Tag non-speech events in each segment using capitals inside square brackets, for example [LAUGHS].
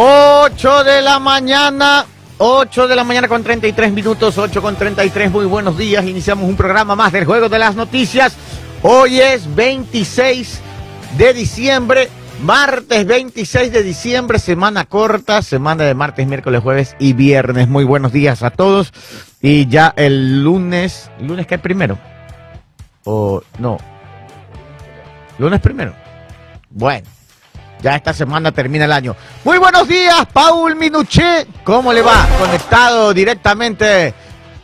8 de la mañana, 8 de la mañana con 33 minutos, 8 con 33, muy buenos días. Iniciamos un programa más del Juego de las Noticias. Hoy es 26 de diciembre, martes 26 de diciembre, semana corta, semana de martes, miércoles, jueves y viernes. Muy buenos días a todos. Y ya el lunes, ¿lunes qué primero? O no, lunes primero. Bueno. Ya esta semana termina el año. Muy buenos días, Paul Minuché. ¿Cómo le va? Conectado directamente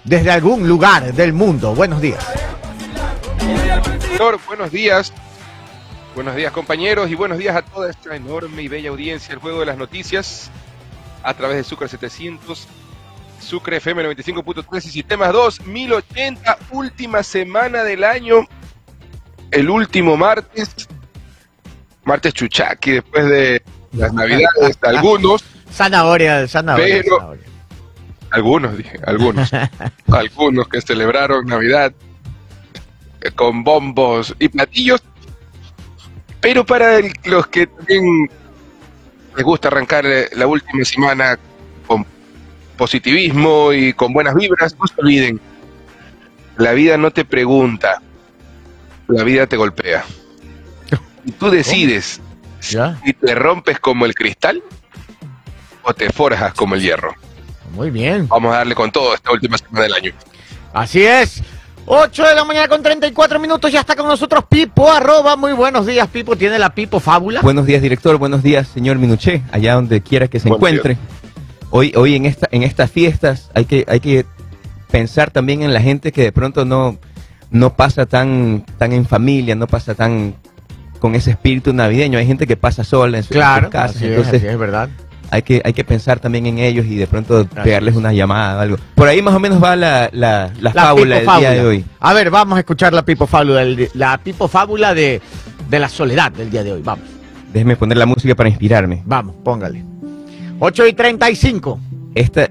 desde algún lugar del mundo. Buenos días. Buenos días. Buenos días compañeros y buenos días a toda esta enorme y bella audiencia del Juego de las Noticias a través de Sucre 700, Sucre FM 95.3 y Sistemas 2, 1080, última semana del año, el último martes martes chuchaqui después de las navidades de algunos. [LAUGHS] Zanahoria, zanahoria. Pero, algunos, dije, algunos. [LAUGHS] algunos que celebraron Navidad con bombos y platillos. Pero para los que también les gusta arrancar eh, la última semana con positivismo y con buenas vibras, no se olviden, la vida no te pregunta, la vida te golpea. Y tú decides si te rompes como el cristal o te forjas como el hierro. Muy bien. Vamos a darle con todo esta última semana del año. Así es. 8 de la mañana con 34 minutos, ya está con nosotros Pipo, arroba, muy buenos días Pipo, tiene la Pipo fábula. Buenos días director, buenos días señor Minuché, allá donde quiera que se encuentre. Hoy, hoy en, esta, en estas fiestas hay que, hay que pensar también en la gente que de pronto no, no pasa tan, tan en familia, no pasa tan con ese espíritu navideño. Hay gente que pasa sola en, su, claro, casa, entonces es, verdad. Hay que, hay que pensar también en ellos y de pronto pegarles una llamada o algo. Por ahí más o menos va la, la, fábula del día de hoy. A ver, vamos a escuchar la pipo fábula, la pipo fábula de, de la soledad del día de hoy. Vamos. Déjeme poner la música para inspirarme. Vamos, póngale. 8 y 35. Esta,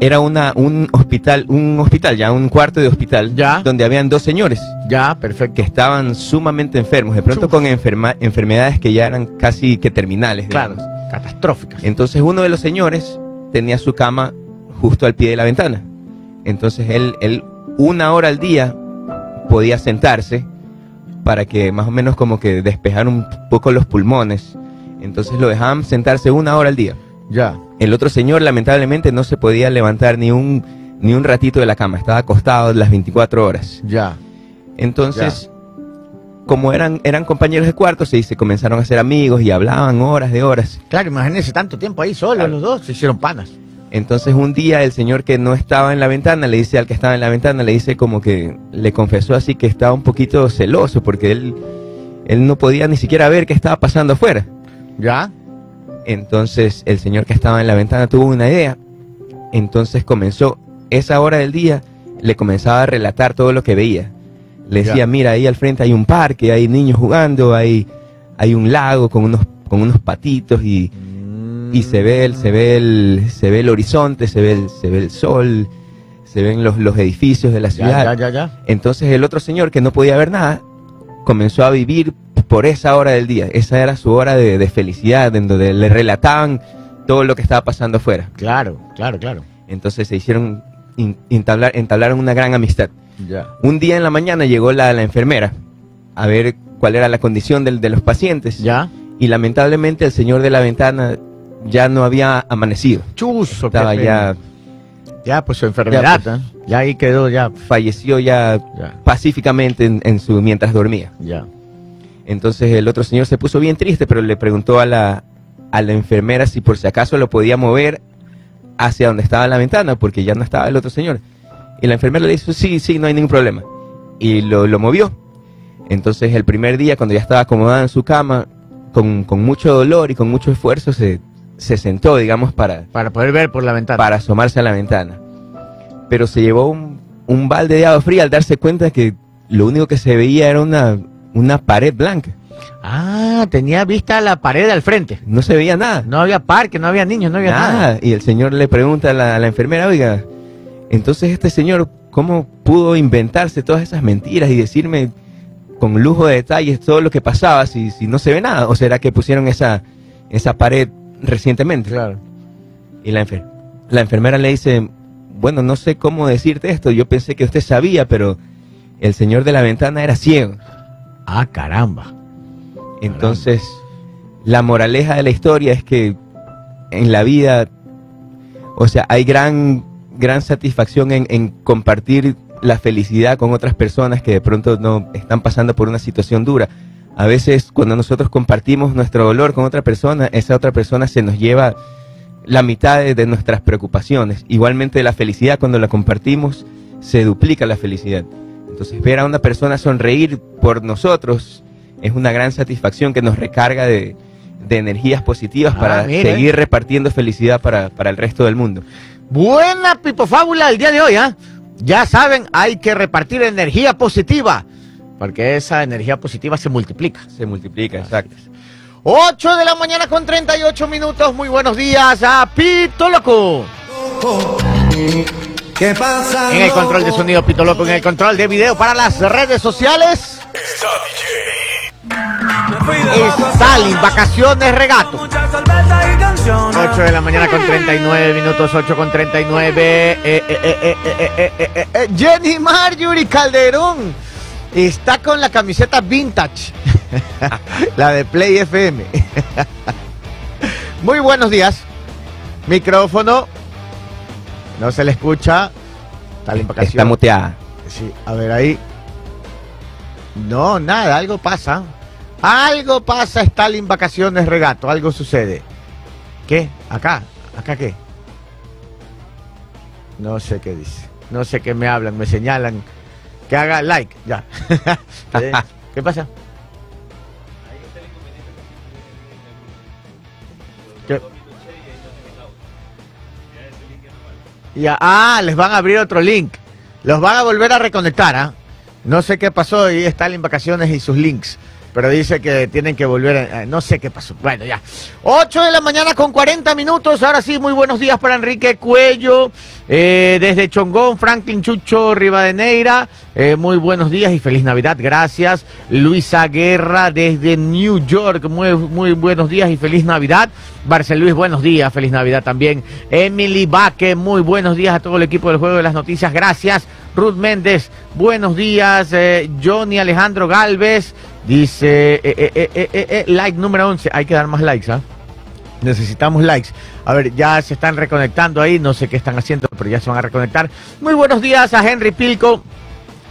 era una, un hospital, un hospital ya, un cuarto de hospital, ya. donde habían dos señores. Ya, perfecto. Que estaban sumamente enfermos, de pronto con enferma, enfermedades que ya eran casi que terminales. Claro, catastróficas. Entonces uno de los señores tenía su cama justo al pie de la ventana. Entonces él, él una hora al día podía sentarse para que más o menos como que despejar un poco los pulmones. Entonces lo dejaban sentarse una hora al día. Ya. El otro señor lamentablemente no se podía levantar ni un, ni un ratito de la cama, estaba acostado las 24 horas. Ya. Entonces, como eran, eran compañeros de cuarto, se, se comenzaron a hacer amigos y hablaban horas de horas. Claro, imagínense tanto tiempo ahí solos los dos, se hicieron panas. Entonces un día el señor que no estaba en la ventana le dice al que estaba en la ventana, le dice como que le confesó así que estaba un poquito celoso porque él, él no podía ni siquiera ver qué estaba pasando afuera. ¿Ya? Entonces el señor que estaba en la ventana tuvo una idea. Entonces comenzó esa hora del día, le comenzaba a relatar todo lo que veía. Le decía, mira, ahí al frente hay un parque, hay niños jugando, hay, hay un lago con unos, con unos patitos y, y se ve el, se ve el, se ve el horizonte, se ve el, se ve el sol, se ven los, los edificios de la ciudad. Entonces el otro señor que no podía ver nada, comenzó a vivir por esa hora del día. Esa era su hora de, felicidad, en donde le relataban todo lo que estaba pasando afuera. Claro, claro, claro. Entonces se hicieron, entablaron una gran amistad. Ya. Un día en la mañana llegó la, enfermera a ver cuál era la condición de los pacientes. Ya. Y lamentablemente el señor de la ventana ya no había amanecido. Chuzo, Estaba ya... Ya, pues su enfermedad, ya, pues, ya ahí quedó, ya. Falleció ya, pacíficamente en, su mientras dormía. Ya. Entonces el otro señor se puso bien triste, pero le preguntó a la, a la enfermera si por si acaso lo podía mover hacia donde estaba la ventana, porque ya no estaba el otro señor. Y la enfermera le dijo, sí, sí, no hay ningún problema. Y lo, lo movió. Entonces el primer día, cuando ya estaba acomodada en su cama, con, con mucho dolor y con mucho esfuerzo, se, se, sentó, digamos, para... Para poder ver por la ventana. Para asomarse a la ventana. Pero se llevó un, un balde de agua fría al darse cuenta que lo único que se veía era una, una pared blanca. Ah, tenía vista a la pared al frente. No se veía nada. No había parque, no había niños, no había nada. Y el señor le pregunta a la, enfermera, oiga, entonces este señor, ¿cómo pudo inventarse todas esas mentiras y decirme con lujo de detalles todo lo que pasaba si, si no se ve nada? ¿O será que pusieron esa, esa pared recientemente. Claro. Y la, enfer- la enfermera le dice, bueno, no sé cómo decirte esto, yo pensé que usted sabía, pero el señor de la ventana era ciego. Ah, caramba. Entonces, la moraleja de la historia es que en la vida, o sea, hay gran, gran satisfacción en, compartir la felicidad con otras personas que de pronto no están pasando por una situación dura. A veces cuando nosotros compartimos nuestro dolor con otra persona, esa otra persona se nos lleva la mitad de nuestras preocupaciones. Igualmente la felicidad cuando la compartimos se duplica la felicidad. Entonces ver a una persona sonreír por nosotros es una gran satisfacción que nos recarga de, de energías positivas Ah, para seguir repartiendo felicidad para, para el resto del mundo. Buena pipofábula el día de hoy, ¿ah? Ya saben, hay que repartir energía positiva, porque esa energía positiva se multiplica. Se multiplica, exacto. 8 de la mañana con 38 minutos. Muy buenos días a Pito Loco. ¿Qué pasa? En el control de sonido Pito Loco, en el control de video para las redes sociales. Stalin, vacaciones, regato. 8 de la mañana con 39 minutos, 8 con 39. Eh, eh, eh, eh, eh, eh, eh, eh, Jenny Marjorie Calderón está con la camiseta vintage, [LAUGHS] la de Play FM. [LAUGHS] Muy buenos días. Micrófono. No se le escucha. Está vacaciones. Está muteada. Sí, a ver ahí. No, nada, algo pasa. Algo pasa, Stalin vacaciones regato, algo sucede. ¿Qué? ¿Acá? ¿Acá qué? No sé qué dice. No sé qué me hablan, me señalan. Que haga like, ya. [LAUGHS] ¿Qué, qué pasa? Ya, ah, les van a abrir otro link. Los van a volver a reconectar, ¿ah? No sé qué pasó y está en vacaciones y sus links. Pero dice que tienen que volver. no sé qué pasó. Bueno, ya. 8 de la mañana con 40 minutos. Ahora sí, muy buenos días para Enrique Cuello. eh, desde Chongón, Franklin Chucho Rivadeneira. eh, muy buenos días y feliz Navidad. Gracias. Luisa Guerra desde New York. Muy, muy buenos días y feliz Navidad. Barcel Luis, buenos días. Feliz Navidad también. Emily Baque, muy buenos días a todo el equipo del Juego de las Noticias. Gracias. Ruth Méndez, buenos días. eh, Johnny Alejandro Galvez. Dice, eh, eh, eh, like número 11. Hay que dar más likes, ¿ah? Necesitamos likes. A ver, ya se están reconectando ahí. No sé qué están haciendo, pero ya se van a reconectar. Muy buenos días a Henry Pilco.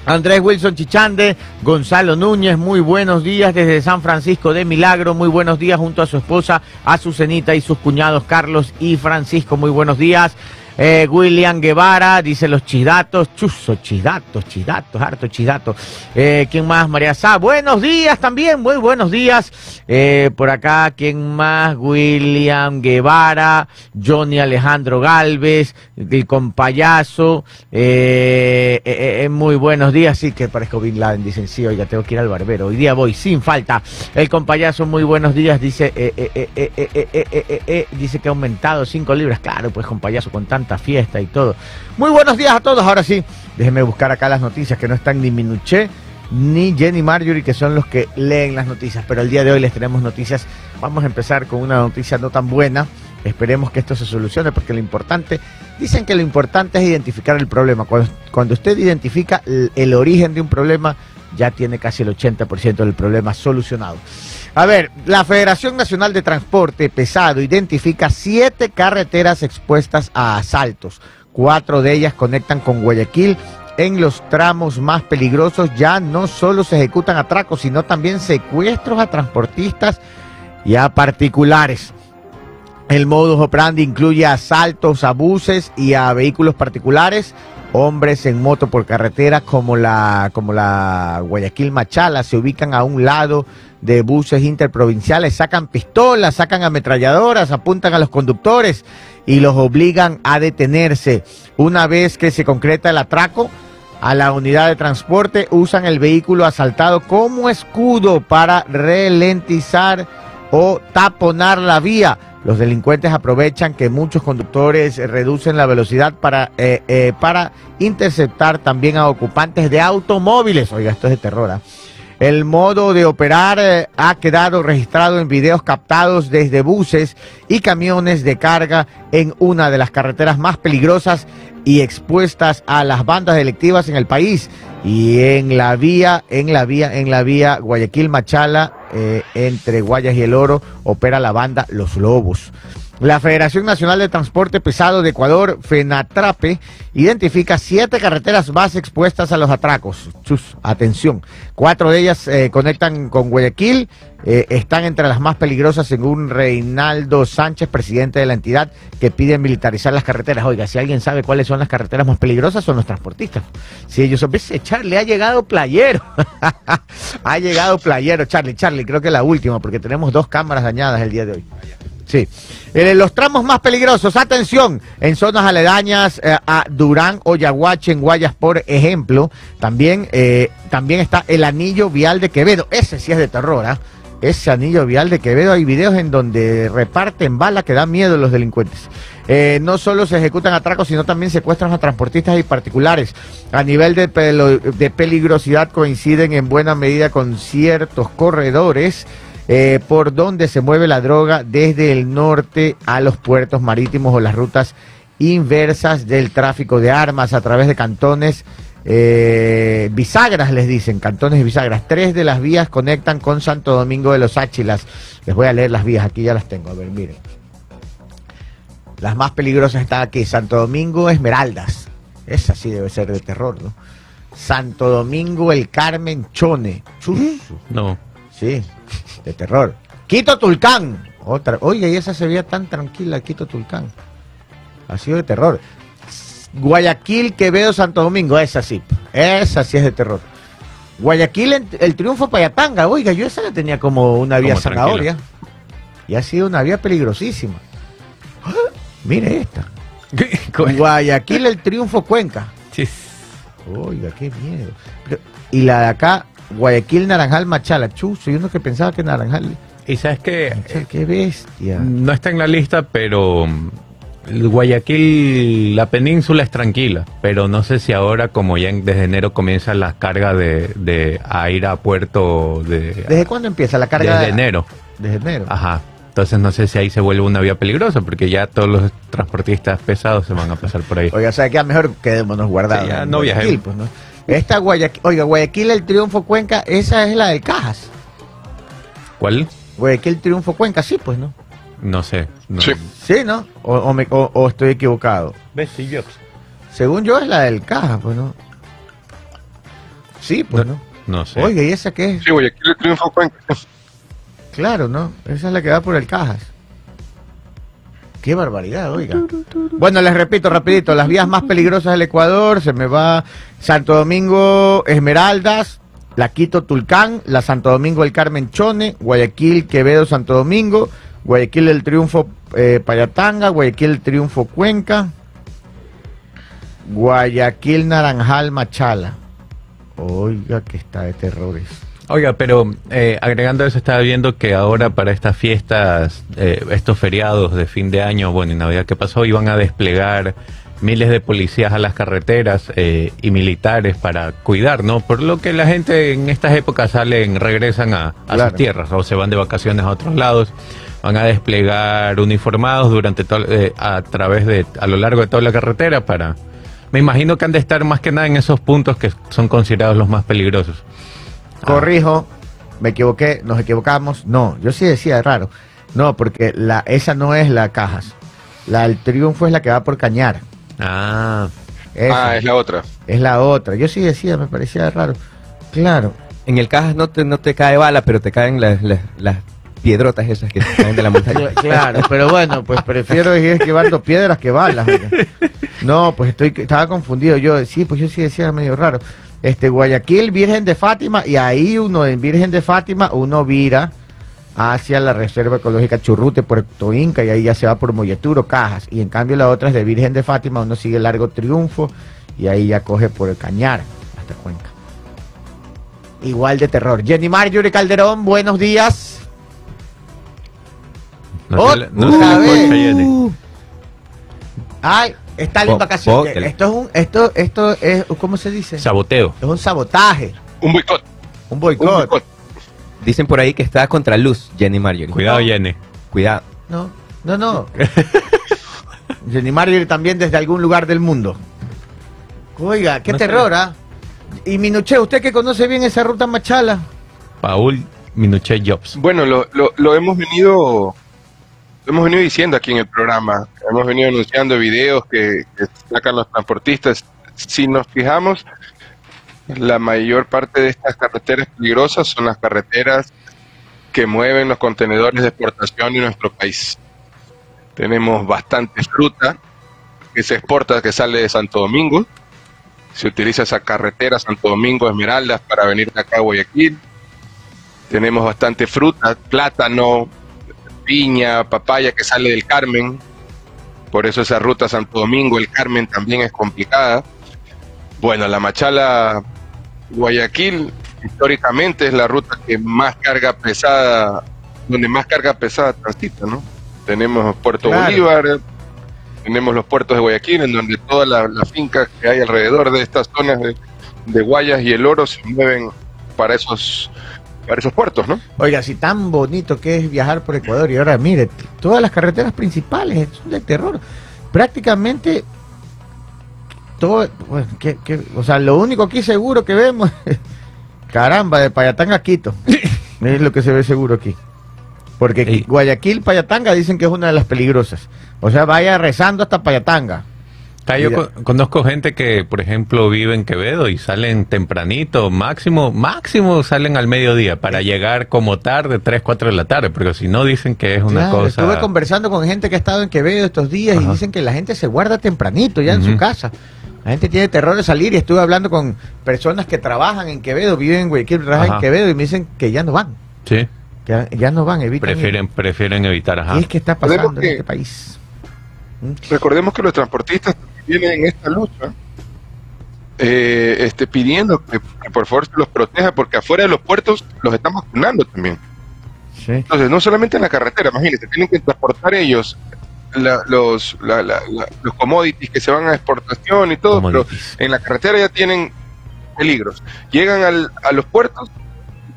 Andrés Wilson Chichande, Gonzalo Núñez, muy buenos días desde San Francisco de Milagro, muy buenos días junto a su esposa Azucenita y sus cuñados Carlos y Francisco, muy buenos días. William Guevara dice los chidatos, chuzo, chidatos, chidatos, harto chidatos. ¿Quién más? María Sá, buenos días también, muy buenos días. Por acá, ¿quién más? William Guevara, Johnny Alejandro Galvez, el compayazo. muy buenos días, sí que parezco Bin Laden, dicen sí, oiga, tengo que ir al barbero. Hoy día voy sin falta. El compayazo, muy buenos días, dice, dice que ha aumentado 5 libras. Claro, pues compayazo, con tanto fiesta y todo. Muy buenos días a todos, ahora sí. Déjenme buscar acá las noticias que no están ni Minuché ni Jenny Marjorie, que son los que leen las noticias. Pero el día de hoy les tenemos noticias. Vamos a empezar con una noticia no tan buena. Esperemos que esto se solucione porque lo importante, dicen que lo importante es identificar el problema. Cuando, cuando usted identifica el, el origen de un problema, ya tiene casi el 80% del problema solucionado. A ver, la Federación Nacional de Transporte Pesado identifica siete carreteras expuestas a asaltos. Cuatro de ellas conectan con Guayaquil. En los tramos más peligrosos ya no solo se ejecutan atracos, sino también secuestros a transportistas y a particulares. El modus operandi incluye asaltos a buses y a vehículos particulares, hombres en moto por carretera como la, como la Guayaquil Machala se ubican a un lado de buses interprovinciales, sacan pistolas, sacan ametralladoras, apuntan a los conductores y los obligan a detenerse. Una vez que se concreta el atraco, a la unidad de transporte usan el vehículo asaltado como escudo para ralentizar o taponar la vía. Los delincuentes aprovechan que muchos conductores eh, reducen la velocidad para, eh, eh, para interceptar también a ocupantes de automóviles. Oiga, esto es de terror. ¿ah? El modo de operar eh, ha quedado registrado en videos captados desde buses y camiones de carga en una de las carreteras más peligrosas y expuestas a las bandas delictivas en el país y en la vía, en la vía, en la vía Guayaquil Machala eh, entre Guayas y el Oro opera la banda Los Lobos. La Federación Nacional de Transporte Pesado de Ecuador, FENATRAPE, identifica siete carreteras más expuestas a los atracos. Chus, atención. Cuatro de ellas eh, conectan con Guayaquil, eh, están entre las más peligrosas según Reinaldo Sánchez, presidente de la entidad, que pide militarizar las carreteras. Oiga, si alguien sabe cuáles son las carreteras más peligrosas, son los transportistas. Si ellos son, ves, Charlie, ha llegado playero. [LAUGHS] ha llegado playero, Charlie, Charlie, creo que la última, porque tenemos dos cámaras dañadas el día de hoy. Sí. Eh, los tramos más peligrosos, atención, en zonas aledañas eh, a Durán o Yaguache, en Guayas, por ejemplo. También, eh, también está el anillo vial de Quevedo. Ese sí es de terror, ¿ah? Ese anillo vial de Quevedo. Hay videos en donde reparten balas que dan miedo a los delincuentes. no solo se ejecutan atracos, sino también secuestran a transportistas y particulares. A nivel de, de peligrosidad coinciden en buena medida con ciertos corredores eh, por donde se mueve la droga desde el norte a los puertos marítimos o las rutas inversas del tráfico de armas a través de cantones eh, bisagras, les dicen, cantones bisagras. Tres de las vías conectan con Santo Domingo de los Áchilas. Les voy a leer las vías, aquí ya las tengo. A ver, miren. Las más peligrosas están aquí. Santo Domingo Esmeraldas. Esa sí debe ser de terror, ¿no? Santo Domingo El Carmen Chone. No. Sí, de terror. Quito Tulcán. Otra. Oye, y esa se veía tan tranquila, Quito Tulcán. Ha sido de terror. Guayaquil, Quevedo, Santo Domingo. Esa sí. Esa sí es de terror. Guayaquil, el triunfo Payatanga. Oiga, yo esa la tenía como una vía zanahoria. Y ha sido una vía peligrosísima. ¡Ah! [GASPS] Mire esta. Guayaquil, el triunfo Cuenca. Sí. Oiga, qué miedo. y la de acá, Guayaquil, Naranjal, Machala. Chu, soy uno que pensaba que Naranjal. Y sabes que. qué bestia. No está en la lista, pero. Mm, Guayaquil, la península es tranquila, pero no sé si ahora, como ya desde enero comienza la carga de, a ir a puerto de... ¿Desde cuándo empieza la carga? Desde enero. Desde enero. Ajá. Entonces no sé si ahí se vuelve una vía peligrosa, porque ya todos los transportistas pesados se van a pasar por ahí. Oiga, o sea, que a mejor quedémonos guardados. ya no viajemos. Pues, ¿no? Esta Guayaquil, oiga, Guayaquil el Triunfo Cuenca, esa es la de Cajas. ¿Cuál? Guayaquil Triunfo Cuenca, sí, pues, ¿no? No sé. Sí. Sí, ¿no? O, estoy equivocado. ¿Ves? Sí, yo. Según yo es la del Cajas, pues, ¿no? Sí, pues, ¿no? No, sé. Oiga, ¿y esa qué es? Sí, Guayaquil el Triunfo Cuenca. Claro, ¿no? Esa es la que va por el Cajas. Qué barbaridad, oiga. Bueno, les repito rapidito, las vías más peligrosas del Ecuador, se me va Santo Domingo Esmeraldas, la Quito Tulcán, la Santo Domingo El Carmen Chone, Guayaquil Quevedo Santo Domingo, Guayaquil el Triunfo eh, Payatanga, Guayaquil el Triunfo Cuenca, Guayaquil Naranjal Machala. Oiga, que está de terrores. Oiga, pero eh, agregando eso, estaba viendo que ahora para estas fiestas, eh, estos feriados de fin de año, bueno, y Navidad que pasó, iban a desplegar miles de policías a las carreteras eh, y militares para cuidar, ¿no? Por lo que la gente en estas épocas salen, regresan a, sus tierras o se van de vacaciones a otros lados. Van a desplegar uniformados durante todo, a través de, a lo largo de toda la carretera para... Me imagino que han de estar más que nada en esos puntos que son considerados los más peligrosos. Ah. Corrijo, me equivoqué, nos equivocamos. No, yo sí decía, raro. No, porque la, esa no es la Cajas. La del Triunfo es la que va por Cañar. Ah. ah, es la otra. Es la otra. Yo sí decía, me parecía raro. Claro. En el Cajas no te, no te cae bala, pero te caen las, las, piedrotas esas que caen de la montaña. [LAUGHS] claro, pero bueno, pues prefiero ir esquivando piedras que balas. No, pues estoy estaba confundido. Yo sí, pues yo sí decía medio raro este Guayaquil, Virgen de Fátima, y ahí uno en Virgen de Fátima, uno vira hacia la Reserva Ecológica Churrute, Puerto Inca, y ahí ya se va por Molleturo, Cajas, y en cambio la otra es de Virgen de Fátima, uno sigue Largo Triunfo, y ahí ya coge por el Cañar, hasta Cuenca. Igual de terror. Jenny Marjorie Calderón, buenos días. No, no, Ay, Está en vacaciones. Esto es un, esto, esto es, ¿cómo se dice? Saboteo. Es un sabotaje. Un boicot. Un boicot. Dicen por ahí que está contra luz, Jenny Marjorie. Cuidado, Jenny. Cuidado. No, no, no. [LAUGHS] Jenny Marjorie también desde algún lugar del mundo. Oiga, qué No terror, ¿ah? Y Minuché, usted que conoce bien esa ruta machala. Paul Minuchet Jobs. Bueno, lo, lo, lo hemos venido hemos venido diciendo aquí en el programa. Hemos venido anunciando videos que, sacan los transportistas. Si nos fijamos, la mayor parte de estas carreteras peligrosas son las carreteras que mueven los contenedores de exportación en nuestro país. Tenemos bastante fruta que se exporta, que sale de Santo Domingo. Se utiliza esa carretera Santo Domingo Esmeraldas para venir de acá a Guayaquil. Tenemos bastante fruta, plátano, piña, papaya que sale del Carmen. Por eso esa ruta Santo Domingo, el Carmen también es complicada. Bueno, la Machala Guayaquil históricamente es la ruta que más carga pesada, donde más carga pesada transita, ¿no? Tenemos Puerto Claro. Bolívar, tenemos los puertos de Guayaquil, en donde todas las las fincas que hay alrededor de estas zonas de, de Guayas y el Oro se mueven para esos, para esos puertos, ¿no? Oiga, si tan bonito que es viajar por Ecuador y ahora mire, todas las carreteras principales son de terror. Prácticamente todo, bueno, que- que- o sea, lo único aquí seguro que vemos, [LAUGHS] caramba, de Payatanga a Quito, [LAUGHS] es lo que se ve seguro aquí. Porque Guayaquil, Payatanga dicen que es una de las peligrosas. O sea, vaya rezando hasta Payatanga. Ah, yo con- conozco gente que, por ejemplo, vive en Quevedo y salen tempranito, máximo, máximo salen al mediodía para llegar como tarde, 3, 4 de la tarde, porque si no dicen que es una Claro, cosa... Estuve conversando con gente que ha estado en Quevedo estos días y Ajá. dicen que la gente se guarda tempranito ya en su casa. La gente tiene terror de salir y estuve hablando con personas que trabajan en Quevedo, viven en Guayaquil, trabajan en. Quevedo y me dicen que ya no van, Sí, que ya, ya no van, evitan ir. prefieren, prefieren evitar, ajá. ¿Qué es que está pasando Recordemos en que- este país? ¿Mm? Recordemos que los transportistas vienen en esta lucha eh, este, pidiendo que, que por favor se los proteja porque afuera de los puertos los están vacunando también. Sí. Entonces, no solamente en la carretera, imagínense, tienen que transportar ellos la- los, la- la- la- los commodities que se van a exportación y todo, pero en la carretera ya tienen peligros. Llegan al- a los puertos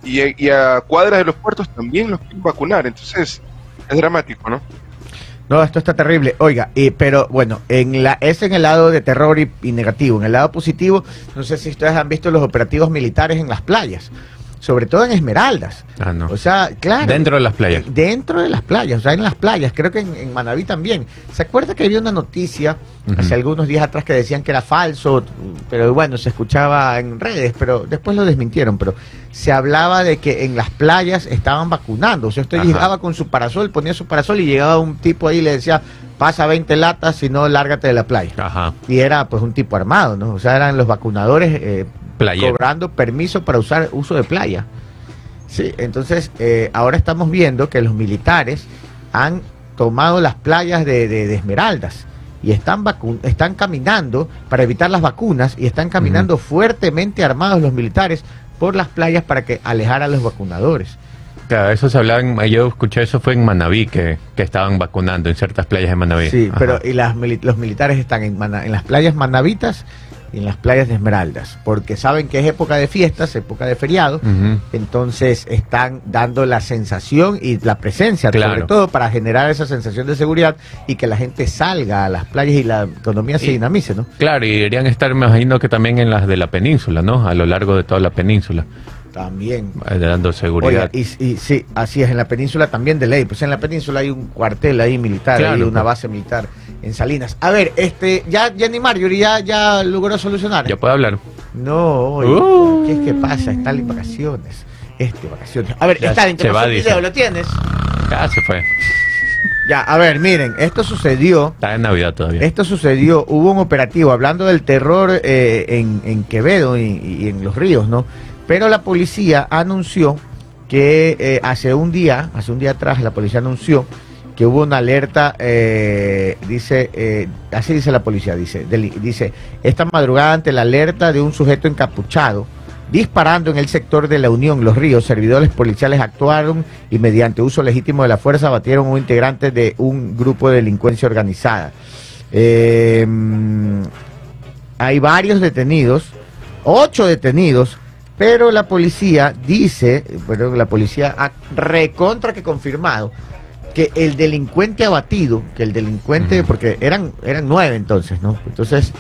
y, y a cuadras de los puertos también los quieren vacunar, entonces es dramático, ¿no? No, esto está terrible. Oiga, y, pero bueno, en la, es en el lado de terror y negativo. En el lado positivo, no sé si ustedes han visto los operativos militares en las playas, sobre todo en Esmeraldas. Ah, no. O sea, claro. Dentro de las playas. Dentro de las playas, o sea, en las playas, creo que en, en Manaví también. ¿Se acuerda que había una noticia hace algunos días atrás que decían que era falso? Pero bueno, se escuchaba en redes, pero después lo desmintieron. Pero se hablaba de que en las playas estaban vacunando. O sea, usted Ajá. llegaba con su parasol, ponía su parasol y llegaba un tipo ahí y le decía, pasa 20 latas, si no, lárgate de la playa. Ajá. Y era pues un tipo armado, ¿no? O sea, eran los vacunadores eh, Cobrando permiso para usar uso de playa. Sí, entonces eh, ahora estamos viendo que los militares han tomado las playas de, de- de Esmeraldas y están vacu- están caminando para evitar las vacunas y están caminando fuertemente armados los militares por las playas para que alejar a los vacunadores. Claro, eso se hablaba, en- yo escuché eso fue en Manaví, que, que estaban vacunando en ciertas playas de Manaví. Sí, Ajá. pero y las los militares están en, Mana- en las playas manavitas y en las playas de Esmeraldas, porque saben que es época de fiestas, época de feriado, entonces están dando la sensación y la presencia, sobre todo para generar esa sensación de seguridad y que la gente salga a las playas y la economía se dinamice, ¿no? Claro, y deberían estar, me imagino que también en las de la península, ¿no? A lo largo de toda la península, También. eh, dando seguridad. Oiga, y, y sí, así es, en la península también de ley, pues en la península hay un cuartel ahí militar, Claro, hay una pues. base militar en Salinas. A ver, este, ya Jenny Marjorie ya, ya logró solucionar. ya puedo hablar. No, oye, Uh. ¿qué es que pasa? Está en vacaciones. Este, vacaciones. A ver, Ya está va, dice. video, ¿lo tienes? Ya se fue. Ya, a ver, miren, esto sucedió, Está en Navidad todavía. esto sucedió, hubo un operativo, hablando del terror eh, en, en Quevedo y, y en los ríos, ¿no? Pero la policía anunció que eh, hace un día, hace un día atrás, la policía anunció que hubo una alerta, eh, dice, eh, así dice la policía, dice, dice, esta madrugada ante la alerta de un sujeto encapuchado, disparando en el sector de la Unión Los Ríos, servidores policiales actuaron y mediante uso legítimo de la fuerza abatieron a un integrante de un grupo de delincuencia organizada. Eh, hay varios detenidos, ocho detenidos, Pero la policía dice, bueno, la policía ha recontra que confirmado que el delincuente abatido, que el delincuente, porque eran, eran nueve entonces, ¿no? Entonces,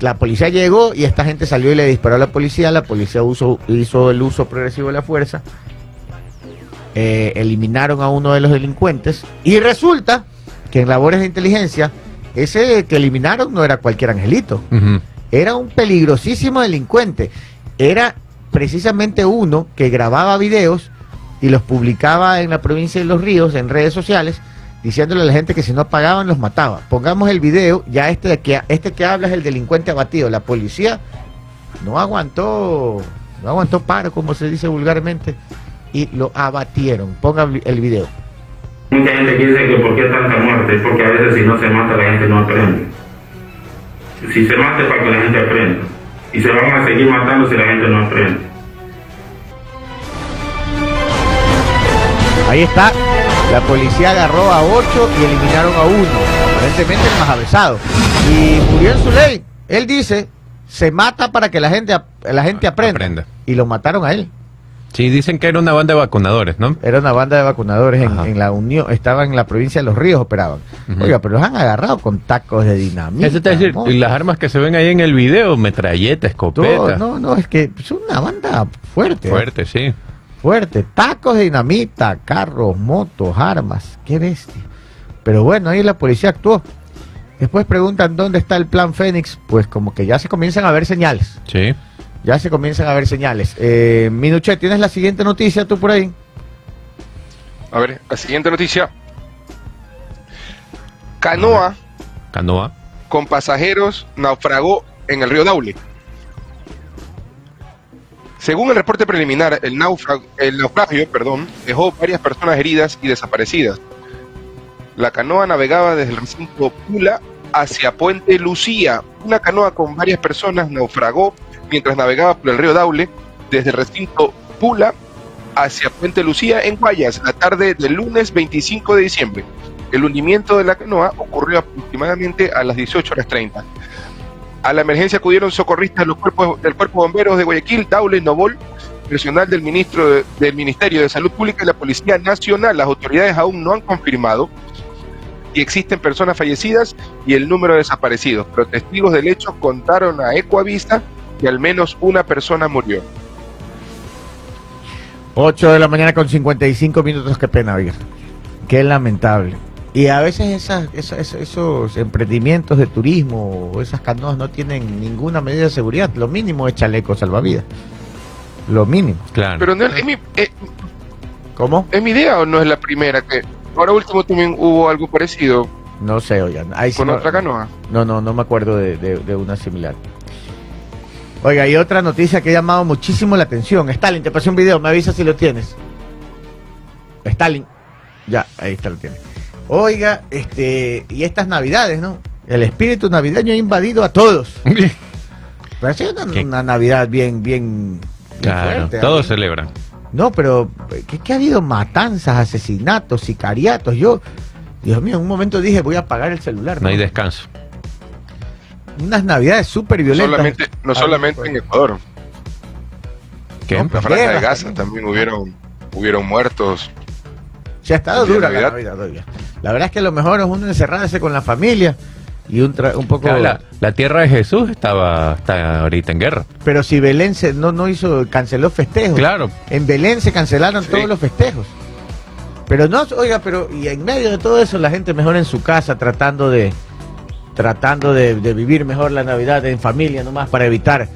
la policía llegó y esta gente salió y le disparó a la policía, la policía uso- hizo el uso progresivo de la fuerza, eh, eliminaron a uno de los delincuentes. Y resulta que en labores de inteligencia, ese que eliminaron no era cualquier angelito, era un peligrosísimo delincuente. Era precisamente uno que grababa videos y los publicaba en la provincia de Los Ríos, en redes sociales, diciéndole a la gente que si no pagaban los mataba. Pongamos el video, ya este de que, este que habla es el delincuente abatido. La policía no aguantó, no aguantó paro, como se dice vulgarmente, y lo abatieron. Ponga el video. Mucha gente que dice que por qué tanta muerte, es porque a veces si no se mata la gente no aprende. Si se mata es para que la gente aprenda. Y se van a seguir matando si la gente no aprende. Ahí está. La policía agarró a ocho y eliminaron a uno. Aparentemente el más avesado. Y murió en su ley. Él dice, se mata para que la gente, la gente aprenda. Aprenda. Y lo mataron a él. Sí, dicen que era una banda de vacunadores, ¿no? Era una banda de vacunadores en, la Unión. Estaban en la provincia de Los Ríos, operaban. Oiga, pero los han agarrado con tacos de dinamita. Eso te decir, ¿no? y las armas que se ven ahí en el video, metralleta, escopeta. Todo, no, no, es que es una banda fuerte. ¿eh? Fuerte, sí. Fuerte. Tacos de dinamita, carros, motos, armas. Qué bestia. Pero bueno, ahí la policía actuó. Después preguntan dónde está el plan Fénix. Pues como que ya se comienzan a ver señales. Sí. Ya se comienzan a ver señales. Eh, Minuche, ¿tienes la siguiente noticia tú por ahí? A ver, la siguiente noticia. Canoa Canoa. con pasajeros naufragó en el río Daule. Según el reporte preliminar, el, naufra- el naufragio dejó varias personas heridas y desaparecidas. La canoa navegaba desde el recinto Pula hacia Puente Lucía. Una canoa con varias personas naufragó mientras navegaba por el río Daule desde el recinto Pula hacia Puente Lucía en Guayas la tarde del lunes 25 de diciembre. El hundimiento de la canoa ocurrió aproximadamente a las 18 horas 30. A la emergencia acudieron socorristas los cuerpos, del Cuerpo de Bomberos de Guayaquil, Daule, Novol, personal del, ministro de- del Ministerio de Salud Pública y la Policía Nacional. Las autoridades aún no han confirmado y existen personas fallecidas y el número de desaparecidos, pero testigos del hecho contaron a Ecoavista que al menos una persona murió. 8 de la mañana con 55 minutos, qué pena, oiga. Qué lamentable. Y a veces esas, esas- esos, esos emprendimientos de turismo o esas canoas no tienen ninguna medida de seguridad. Lo mínimo es chaleco salvavidas. Lo mínimo. Claro. Pero no es, es mi, es- ¿Cómo? es mi idea o no es la primera que... Ahora último también hubo algo parecido No sé, oigan. Ahí sí con no, otra canoa. No, no, no me acuerdo de, de- de una similar. Oiga, y otra noticia que ha llamado muchísimo la atención. Stalin, te pasé un video, me avisa si lo tienes. Stalin. Ya, ahí está, lo tiene. Oiga, este, y estas navidades, ¿no? El espíritu navideño ha invadido a todos. Pero ha sido una, Navidad bien, bien, bien Claro, fuerte, todos celebran. No, pero ¿qué, qué ha habido? Matanzas, asesinatos, sicariatos. Yo, Dios mío, en un momento dije, voy a apagar el celular. No hay descanso. Unas navidades súper violentas. Solamente, no solamente pues. en Ecuador. ¿Qué? No, En la pues, franja de Gaza también. también hubieron, hubieron muertos. Se ha estado dura la Navidad. Oiga. La verdad es que lo mejor es uno encerrarse con la familia y un, tra- un poco... La, la tierra de Jesús estaba está ahorita en guerra. Pero si Belén se, no, no hizo, canceló festejos. Claro. En Belén se cancelaron Sí. todos los festejos. Pero no, oiga, pero y en medio de todo eso la gente mejor en su casa tratando de tratando de, de vivir mejor la Navidad en familia nomás para evitar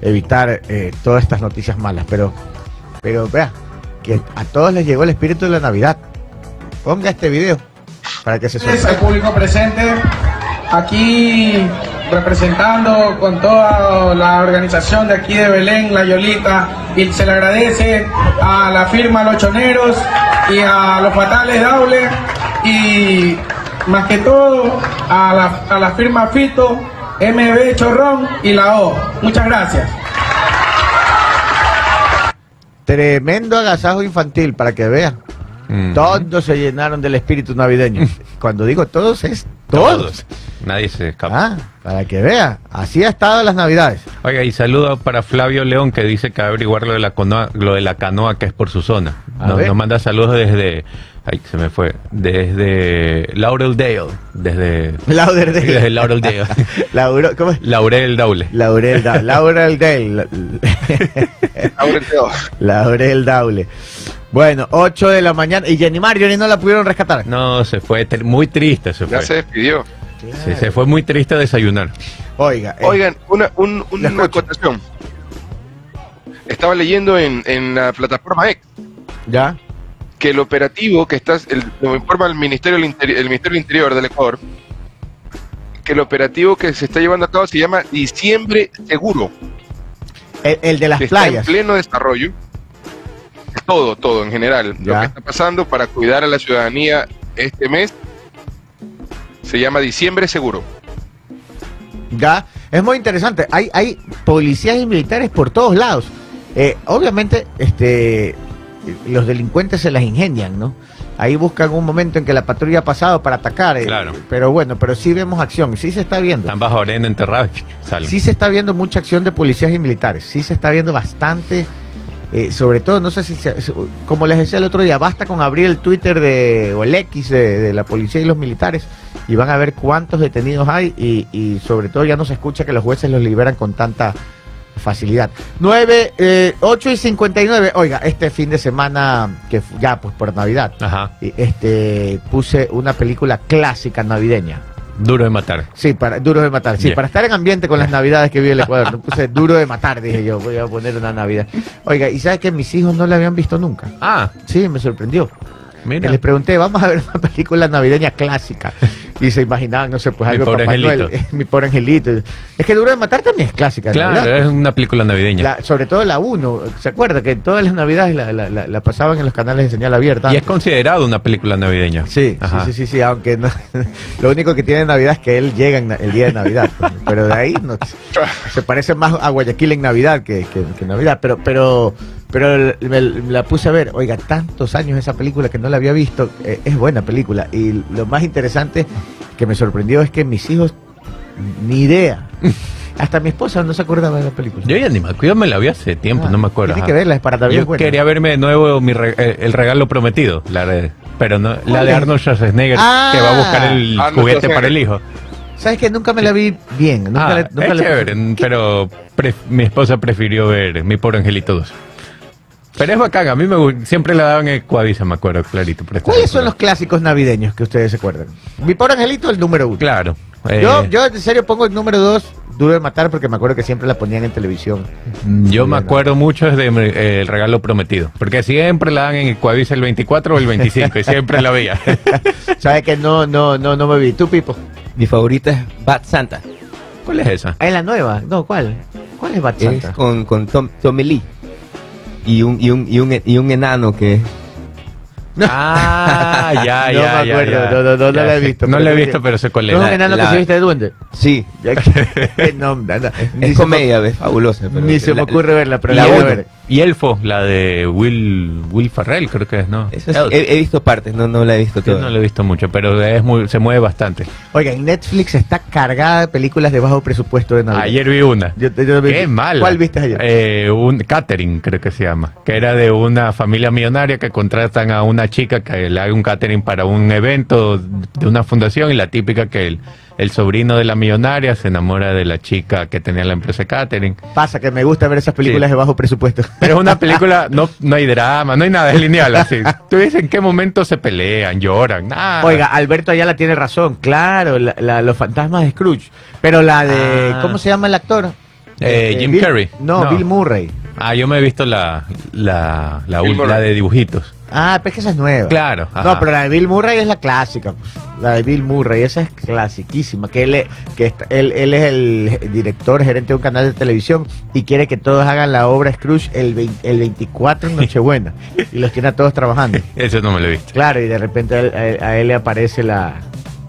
evitar eh, todas estas noticias malas. Pero pero vea que a todos les llegó el espíritu de la Navidad. Ponga este video para que se al sorprenda. público presente, aquí representando con toda la organización de aquí de Belén, La Yolita, y se le agradece a la firma Los Choneros y a los Fatales Daule y más que todo a la, a la firma Fito, MB Chorrón y la O. Muchas gracias. Tremendo agasajo infantil para que vean. Mm. Todos se llenaron del espíritu navideño. [LAUGHS] Cuando digo todos es todos. Todos. Nadie se escapa. Ah, para que vea. Así ha estado las navidades. Oiga, y saludo para Flavio León que dice que va a averiguar lo de la canoa, lo de la canoa que es por su zona. Nos manda saludos desde, ay, se me fue, desde Laureldale, desde, [LAUGHS] Lauderdale. desde Laureldale, [LAUGHS] Lauro, ¿Cómo es? Laurel Daule. Laurel Daule. Laurel dedo. [LAUGHS] Laurel Daule. Bueno, 8 de la mañana. Y Jenny Marjorie no la pudieron rescatar. No, se fue, muy triste se Ya fue. se despidió. Sí, se fue muy triste a desayunar. Oiga. eh, Oigan, una, un- una acotación. Estaba leyendo en, en la plataforma X Ya. Que el operativo que está, el- lo informa el Ministerio del, Interi- el Ministerio del Interior del Ecuador, que el operativo que se está llevando a cabo se llama Diciembre Seguro, El, el de las que está en playas. pleno desarrollo. Todo, todo en general. Lo que está pasando para cuidar a la ciudadanía este mes se llama Diciembre Seguro. Ya. Es muy interesante. Hay, hay policías y militares por todos lados. Eh, obviamente, este, los delincuentes se las ingenian, ¿no? Ahí buscan un momento en que la patrulla ha pasado para atacar. eh, Claro. Pero bueno, pero sí vemos acción. Sí se está viendo. Están bajo arena enterrados. [LAUGHS] Salen. Sí se está viendo mucha acción de policías y militares. Sí se está viendo bastante. eh, sobre todo, no sé si, se- como les decía el otro día, basta con abrir el Twitter de, o el X de, de la policía y los militares y van a ver cuántos detenidos hay y, y sobre todo ya no se escucha que los jueces los liberan con tanta facilidad. 9, eh, 8 y 59. Oiga, este fin de semana, que ya pues por Navidad, Ajá. este puse una película clásica navideña. Duro de matar. Sí, para, duro de matar. Sí, para estar en ambiente con las navidades que vive el Ecuador. [LAUGHS] No puse duro de matar, dije yo, voy a poner una navidad. Oiga, y sabes que mis hijos no la habían visto nunca. Ah, Sí, me sorprendió. Mira. Les pregunté, vamos a ver una película navideña clásica. Y se imaginaban, no sé, pues Mi algo de pobre angelito. Noel. [LAUGHS] Mi pobre angelito. Es que Duro de Matar también es clásica. Claro, es una película navideña. La- sobre todo la 1. ¿Se acuerda que todas las navidades la, la- la- la pasaban en los canales de señal abierta? Y es considerado una película navideña. Sí, Ajá. sí, sí, sí, sí, aunque no, [LAUGHS] lo único que tiene Navidad es que él llega en el día de Navidad, pues, pero de ahí no, [LAUGHS] se parece más a Guayaquil en Navidad que, que, que Navidad, pero pero pero me- la puse a ver, oiga, tantos años esa película que no la había visto, eh, es buena película y lo más interesante que me sorprendió es que mis hijos ni idea, [LAUGHS] hasta mi esposa no se acordaba de la película. Yo ya ni me acuerdo, yo me la vi hace tiempo, Ah, no me acuerdo. Tiene que verla, es para Navidad Yo buena. quería verme de nuevo mi re- eh, el regalo prometido, la de, pero no, la ¿Cuál de? Arnold Schwarzenegger Ah. que va a buscar el Arnold juguete para el hijo. Sabes que nunca me la vi bien, nunca Ah, le- nunca es le- chévere, pero pref- mi esposa prefirió ver Mi Pobre Angelito 2. Pero es bacán, a mí me siempre la daban en Coavisa, me acuerdo clarito. ¿Cuáles son los clásicos navideños que ustedes se acuerdan? Mi pobre angelito el número uno. Claro. eh, Yo, yo en serio pongo el número dos, duro de matar, porque me acuerdo que siempre la ponían en televisión. Yo me acuerdo mucho de eh, El Regalo Prometido, porque siempre la dan en Coavisa el 24 o el 25 y siempre la veía. [LAUGHS] ¿Sabes que no, no, no, no me vi? ¿Tú, Pipo? Mi favorita es Bad Santa. ¿Cuál es esa? Ah, ¿Es la nueva? No, ¿cuál? ¿Cuál es Bad Es Santa? con, con Tom, Tommy Lee. Y un, y, un, y, un, y un enano que [LAUGHS] Ah, ya, [LAUGHS] No ya, me ya, acuerdo, ya. no, no, no Ya. la he visto, No la he visto, pero sé cuál ¿No es. un la- enano que se viste de duende? sí, Ya [LAUGHS] no, es se me- comedia, es fabulosa. pero Ni se me ocurre verla, pero la voy a ver. Y Elfo, la de Will Will Farrell, creo que es, ¿no? Sí, Elf. he, he visto partes, no, no la he visto Yo toda. no la he visto mucho, pero es muy, se mueve bastante. Oiga, en Netflix está cargada de películas de bajo presupuesto de Navidad. Ayer vi una. Yo- yo vi- Qué mal. ¿Cuál viste ayer? Eh, un catering, creo que se llama. Que era de una familia millonaria que contratan a una chica que le haga un catering para un evento de una fundación y la típica que el, el sobrino de la millonaria se enamora de la chica que tenía la empresa de catering. Pasa que me gusta ver esas películas Sí. de bajo presupuesto. Pero es una película, [LAUGHS] no, no hay drama, no hay nada, es lineal así. [LAUGHS] Tú dices en qué momento se pelean, lloran, nada. Oiga, Alberto Ayala tiene razón, claro, la- la- los fantasmas de Scrooge. Pero la de, Ah. ¿cómo se llama el actor? Eh, Jim Bill- Carrey. No, No. Bill Murray. Ah, yo me he visto la, la, la, la de dibujitos. Ah, pero es que esa es nueva. Claro, ajá. No, pero la de Bill Murray es la clásica. pues. La de Bill Murray, esa es clasiquísima. Que él, es- que está- él, él es el director, gerente de un canal de televisión y quiere que todos hagan la obra Scrooge el, vein- el 24 en Nochebuena. [LAUGHS] y los tiene a todos trabajando. Eso no me lo he visto. Claro, y de repente a él, a- a él le aparece la,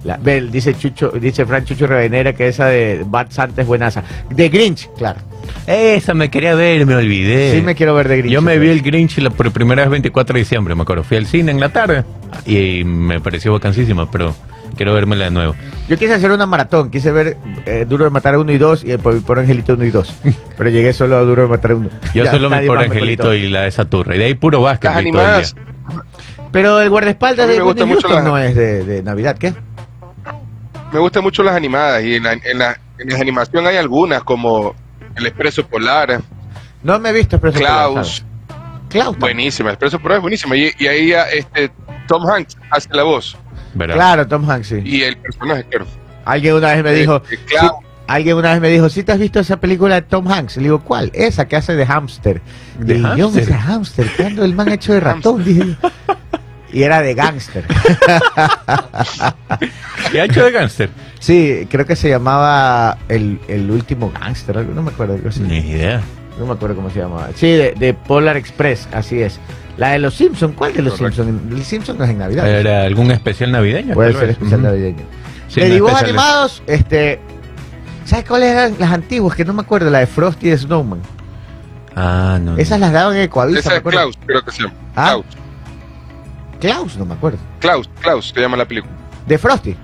la- dice Chucho, dice Fran Chucho Revenera que esa de Bad Santa es buenaza. De Grinch, claro. Esa me quería ver, me olvidé. Sí me quiero ver de Grinch. Yo me vi el Grinch la, por primera vez 24 de diciembre, me acuerdo. Fui al cine en la tarde y me pareció vacancísima, pero Quiero vérmela de nuevo. Yo quise hacer una maratón, quise ver eh, Duro de Matar a uno y dos y el por, por Angelito uno y dos. [LAUGHS] Pero llegué solo a Duro de Matar a uno. Yo Ya, solo mi por Angelito y la de Saturra. Y de ahí puro básquet. Pero el guardaespaldas de me gusta Whitney mucho Houston la- no es de, de Navidad, ¿qué? Me gustan mucho las animadas y en la, en la, en la animación hay algunas como El Expreso Polar, No me he visto Expreso Polar, Klaus, ¿sabes? Klaus. buenísima, El Expreso Polar es buenísima y, y ahí ya, este, Tom Hanks hace la voz ¿verdad? Claro, Tom Hanks, sí. y el personaje, claro. Alguien una vez me Eh, dijo, eh, Klaus. sí, alguien una vez me dijo, ¿sí te has visto esa película de Tom Hanks? Le digo, ¿cuál? Esa que hace de hámster. ¿De y yo, hámster? ese hámster, ¿cuándo el man hecho de ratón? [LAUGHS] Dije. Y era de gángster. [LAUGHS] ¿Y ha hecho de gánster? Sí, creo que se llamaba El, el último gángster, algo, no me acuerdo. algo así. Ni idea. No me acuerdo cómo se llamaba. Sí, de, de Polar Express, así es. La de los Simpsons, ¿cuál de los. Simpsons? El Simpson no es en Navidad. ¿Era algún especial navideño? Puede ser vez? especial navideño. Sí, de dibujos especial. animados, este. ¿Sabes cuáles eran las antiguas? Que no me acuerdo, la de Frosty y de Snowman. Ah, no. no. Esas las daban en Ecoavisa, Esa me es acuerdo. Klaus, creo que se llama. Ah. Klaus, Klaus, no me acuerdo. Klaus, Klaus, se llama la película. ¿De Frosty?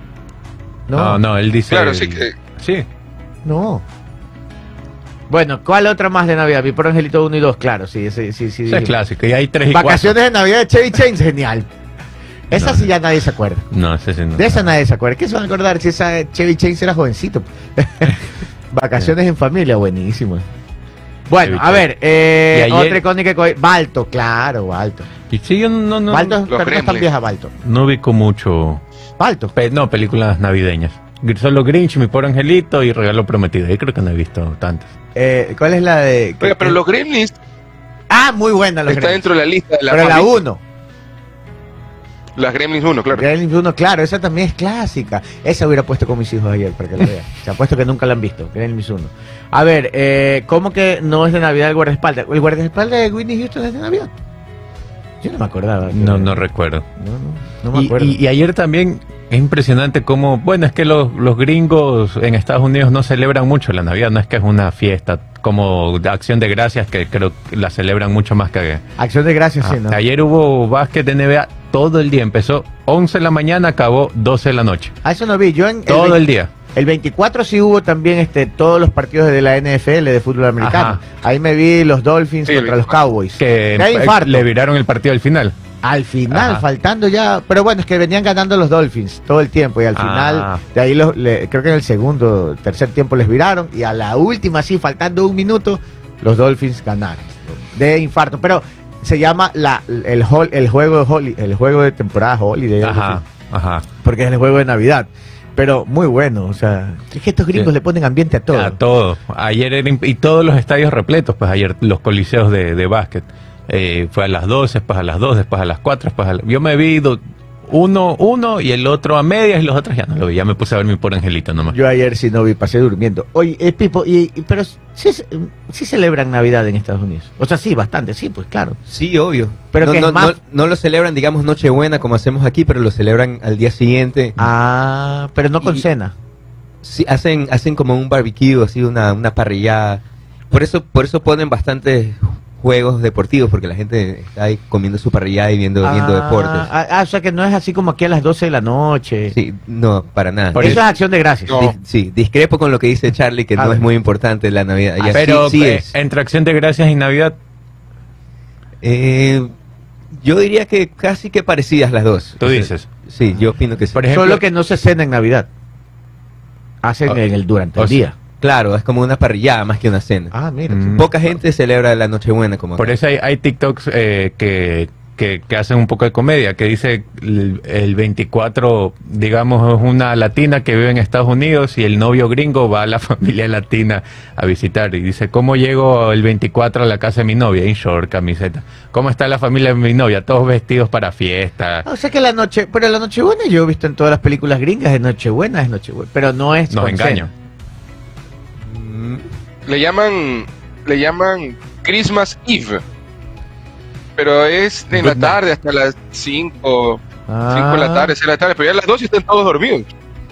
No, no, él dice. Claro, el- sí que Sí. No. Bueno, ¿cuál otra más de Navidad? Vi por Angelito 1 y 2, claro, sí, sí, sí. sí Ese es clásico. Y hay tres y Vacaciones de Navidad de Chevy Chase, genial. Esa No. sí ya nadie se acuerda. No, ese sí no. De esa nadie se acuerda. ¿Qué se van a acordar si esa Chevy Chase era jovencito? [LAUGHS] Vacaciones en familia, buenísimo. Bueno, a ver, eh, otra icónica. Balto, claro, Balto. Y sí, yo no, no, Balto, los pero no es tan vieja Balto. no ubico mucho. Balto. Pe- no, películas navideñas. Solo Grinch, mi pobre angelito y Regalo Prometido. Yo creo que no he visto tantas. Eh, ¿Cuál es la de...? Oiga, pero los Gremlins Ah, muy buena los está Gremlins. dentro de la lista de la Pero la familia. 1. Las Gremlins 1, claro. Gremlins 1, claro, esa también es clásica. Esa hubiera puesto con mis hijos ayer para que la vean. [LAUGHS] Se ha puesto que nunca la han visto. Gremlins 1. A ver, eh, ¿cómo que no es de Navidad el guardaespaldas? ¿El guardaespaldas de Whitney Houston es de Navidad? Yo no me acordaba. No, no recuerdo. No, no, no me Y, acuerdo. y- y ayer también es impresionante cómo, bueno, es que los, los gringos en Estados Unidos no celebran mucho la Navidad, no es que es una fiesta como de acción de gracias que creo que la celebran mucho más que... Acción de gracias, Ah, sí, ¿no? Ayer hubo básquet de NBA todo el día, empezó 11 de la mañana, acabó 12 de la noche. Ah, eso no vi. Yo en Todo el, el día. El 24 sí hubo también este todos los partidos de la NFL de fútbol americano. Ajá. Ahí me vi los Dolphins Sí, contra los 24. Cowboys. Que eh, infarto. le viraron el partido al final. Al final, Ajá. faltando ya. Pero bueno, es que venían ganando los Dolphins todo el tiempo. Y al Ah. final, de ahí los, le- creo que en el segundo, tercer tiempo les viraron. Y a la última, sí, faltando un minuto, los Dolphins ganaron. De infarto. Pero se llama la, el, hol- el juego de holi- el juego de temporada holiday. Ajá, ajá. porque es el juego de Navidad. Pero muy bueno, o sea, es que estos gringos Sí. le ponen ambiente a todo. A todo. Ayer era y todos los estadios repletos, pues ayer los coliseos de, de básquet. Eh, fue a las 12, después a las 2, después a las 4, después a la- Yo me vi do- uno, uno y el otro a medias y los otros ya no lo vi. Ya me puse a ver mi por angelito nomás. Yo ayer sí no vi, pasé durmiendo. Oye, eh, Pipo, y, y- pero sí, sí celebran Navidad en Estados Unidos. O sea, sí, bastante, sí, pues claro. Sí, obvio. Pero no, que es no, más- no- no lo celebran, digamos, Nochebuena como hacemos aquí, pero lo celebran al día siguiente. Ah, pero no con Y- cena. Sí, hacen, hacen como un barbecue, así una, una parrillada. Por eso, por eso ponen bastantes juegos deportivos, porque la gente está ahí comiendo su parrillada y viendo, viendo Ah, deportes. Ah, ah, o sea que no es así como aquí a las 12 de la noche. Sí, no, para nada. Por Eso eso- es acción de gracias. No. Dis- sí, discrepo con lo que dice Charlie, que A no ver. es muy importante la Navidad. Ah, sí- Pero sí eh, es. entre acción de gracias y Navidad, Eh, yo diría que casi que parecidas las dos. tú O sea, dices. Sí, yo opino que sí. Por ejemplo, Solo que no se cena en Navidad. Hacen en el durante el sea, día. Claro, es como una parrillada más que una cena. Ah, mira. Mm. Poca gente celebra la Nochebuena como Por acá. eso hay, hay TikToks eh, que, que, que hacen un poco de comedia, que dice el, el 24, digamos, es una latina que vive en Estados Unidos y el novio gringo va a la [LAUGHS] familia latina a visitar y dice, ¿cómo llego el 24 a la casa de mi novia? En short, camiseta. ¿Cómo está la familia de mi novia? Todos vestidos para fiesta. O sea que la noche, pero la Nochebuena yo he visto en todas las películas gringas de Nochebuena es Nochebuena, pero no es Nos engaño. cena. Le llaman, le llaman Christmas Eve. Pero es en la tarde hasta las 5, 5 Ah. de la tarde, 6 de la tarde, pero ya a las 2 están todos dormidos.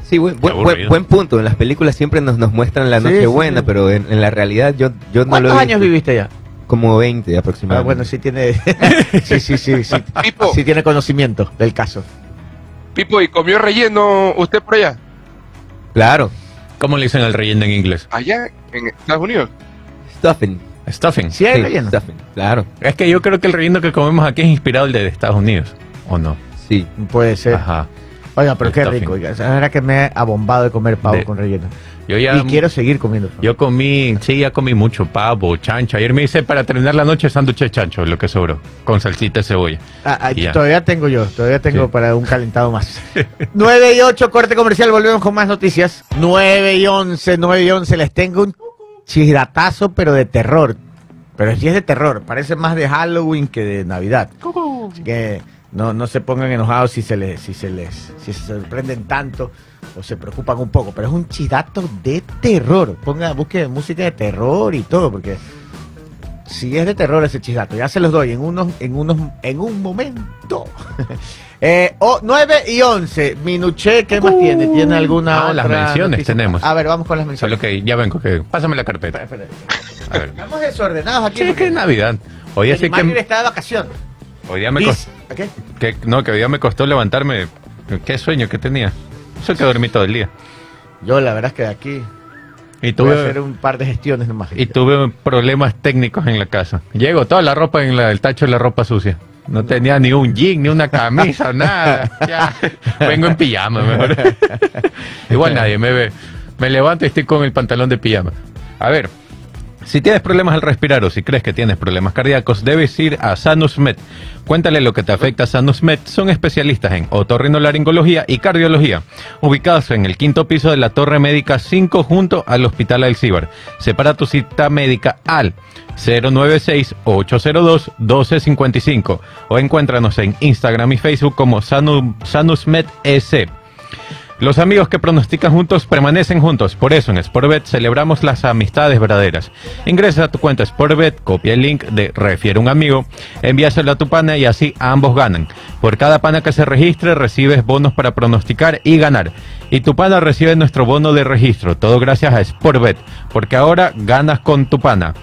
Sí, buen, buen, buen- buen punto. En las películas siempre nos, nos muestran la Sí, Nochebuena, sí, sí. pero en, en la realidad yo, yo no lo ¿Cuántos he años visto. viviste allá? Como 20 Ah, aproximadamente. bueno, sí tiene, [LAUGHS] [LAUGHS] sí, sí, sí, sí, Pipo, sí tiene conocimiento del caso. Pipo, ¿y comió relleno usted por allá? Claro, ¿Cómo le dicen al relleno en inglés? Allá, en Estados Unidos. stuffing. Stuffing. Sí, hay Sí, relleno. stuffing, claro, Es que yo creo que el relleno que comemos aquí es inspirado el de Estados Unidos. ¿O no? sí. Puede ser. Ajá. Oiga, pero El qué stuffing. rico. Oiga, verdad que me he abombado de comer pavo De- con relleno. Yo ya. Y quiero seguir comiendo. Yo comí, sí, ya comí mucho pavo, chancho. Ayer me hice para terminar la noche sándwich de chancho, lo que sobró, con salsita de cebolla. Ah, ah, todavía tengo yo, todavía tengo Sí. para un calentado más. [LAUGHS] 9 y 8, corte comercial, volvemos con más noticias. 9 y 11, 9 y 11, les tengo un chiratazo, pero de terror. Pero sí es de terror, parece más de Halloween que de Navidad. Así que no, no se pongan enojados si se les, si se les, si se sorprenden tanto o se preocupan un poco, pero es un chidato de terror. Ponga, busque música de terror y todo, porque si es de terror ese chidato, ya se los doy en unos, en unos, en un momento. [LAUGHS] eh, oh, 9 y 11, Minuché, ¿qué más tiene? ¿Tiene alguna Ah, las otra menciones noticia? tenemos. A ver, vamos con las menciones. Solo que ya vengo, que pásame la carpeta. Espera, espera. A ver. Estamos desordenados aquí. Sí, es que es Navidad. Hoy así que, está de vacaciones. hoy día me costó, ¿qué? que, no, que hoy día me costó levantarme. Qué sueño que tenía. Eso que dormí todo el día. Yo la verdad es que de aquí Y voy a hacer tuve, un par de gestiones nomás. y tuve problemas técnicos en la casa. Llego toda la ropa en la- el tacho de la ropa sucia. No tenía ni un jean, ni una camisa, [LAUGHS] nada. Ya. Vengo en pijama, mejor. [LAUGHS] Igual nadie me ve. Me levanto y estoy con el pantalón de pijama. A ver, si tienes problemas al respirar o si crees que tienes problemas cardíacos, debes ir a Sanus Med. Cuéntale lo que te afecta a Sanus Med. Son especialistas en otorrinolaringología y cardiología, ubicados en el quinto piso de la Torre Médica 5 junto al Hospital Alcibar. Separa tu cita médica al 096-802-1255 o encuéntranos en Instagram y Facebook como Sanu- Sanus Med EC. Los amigos que pronostican juntos permanecen juntos. Por eso en Sportbet celebramos las amistades verdaderas. Ingresa a tu cuenta Sportbet, copia el link de Refiere un amigo, envíaselo a tu pana y así ambos ganan. Por cada pana que se registre recibes bonos para pronosticar y ganar. Y tu pana recibe nuestro bono de registro. Todo gracias a Sportbet, porque ahora ganas con tu pana.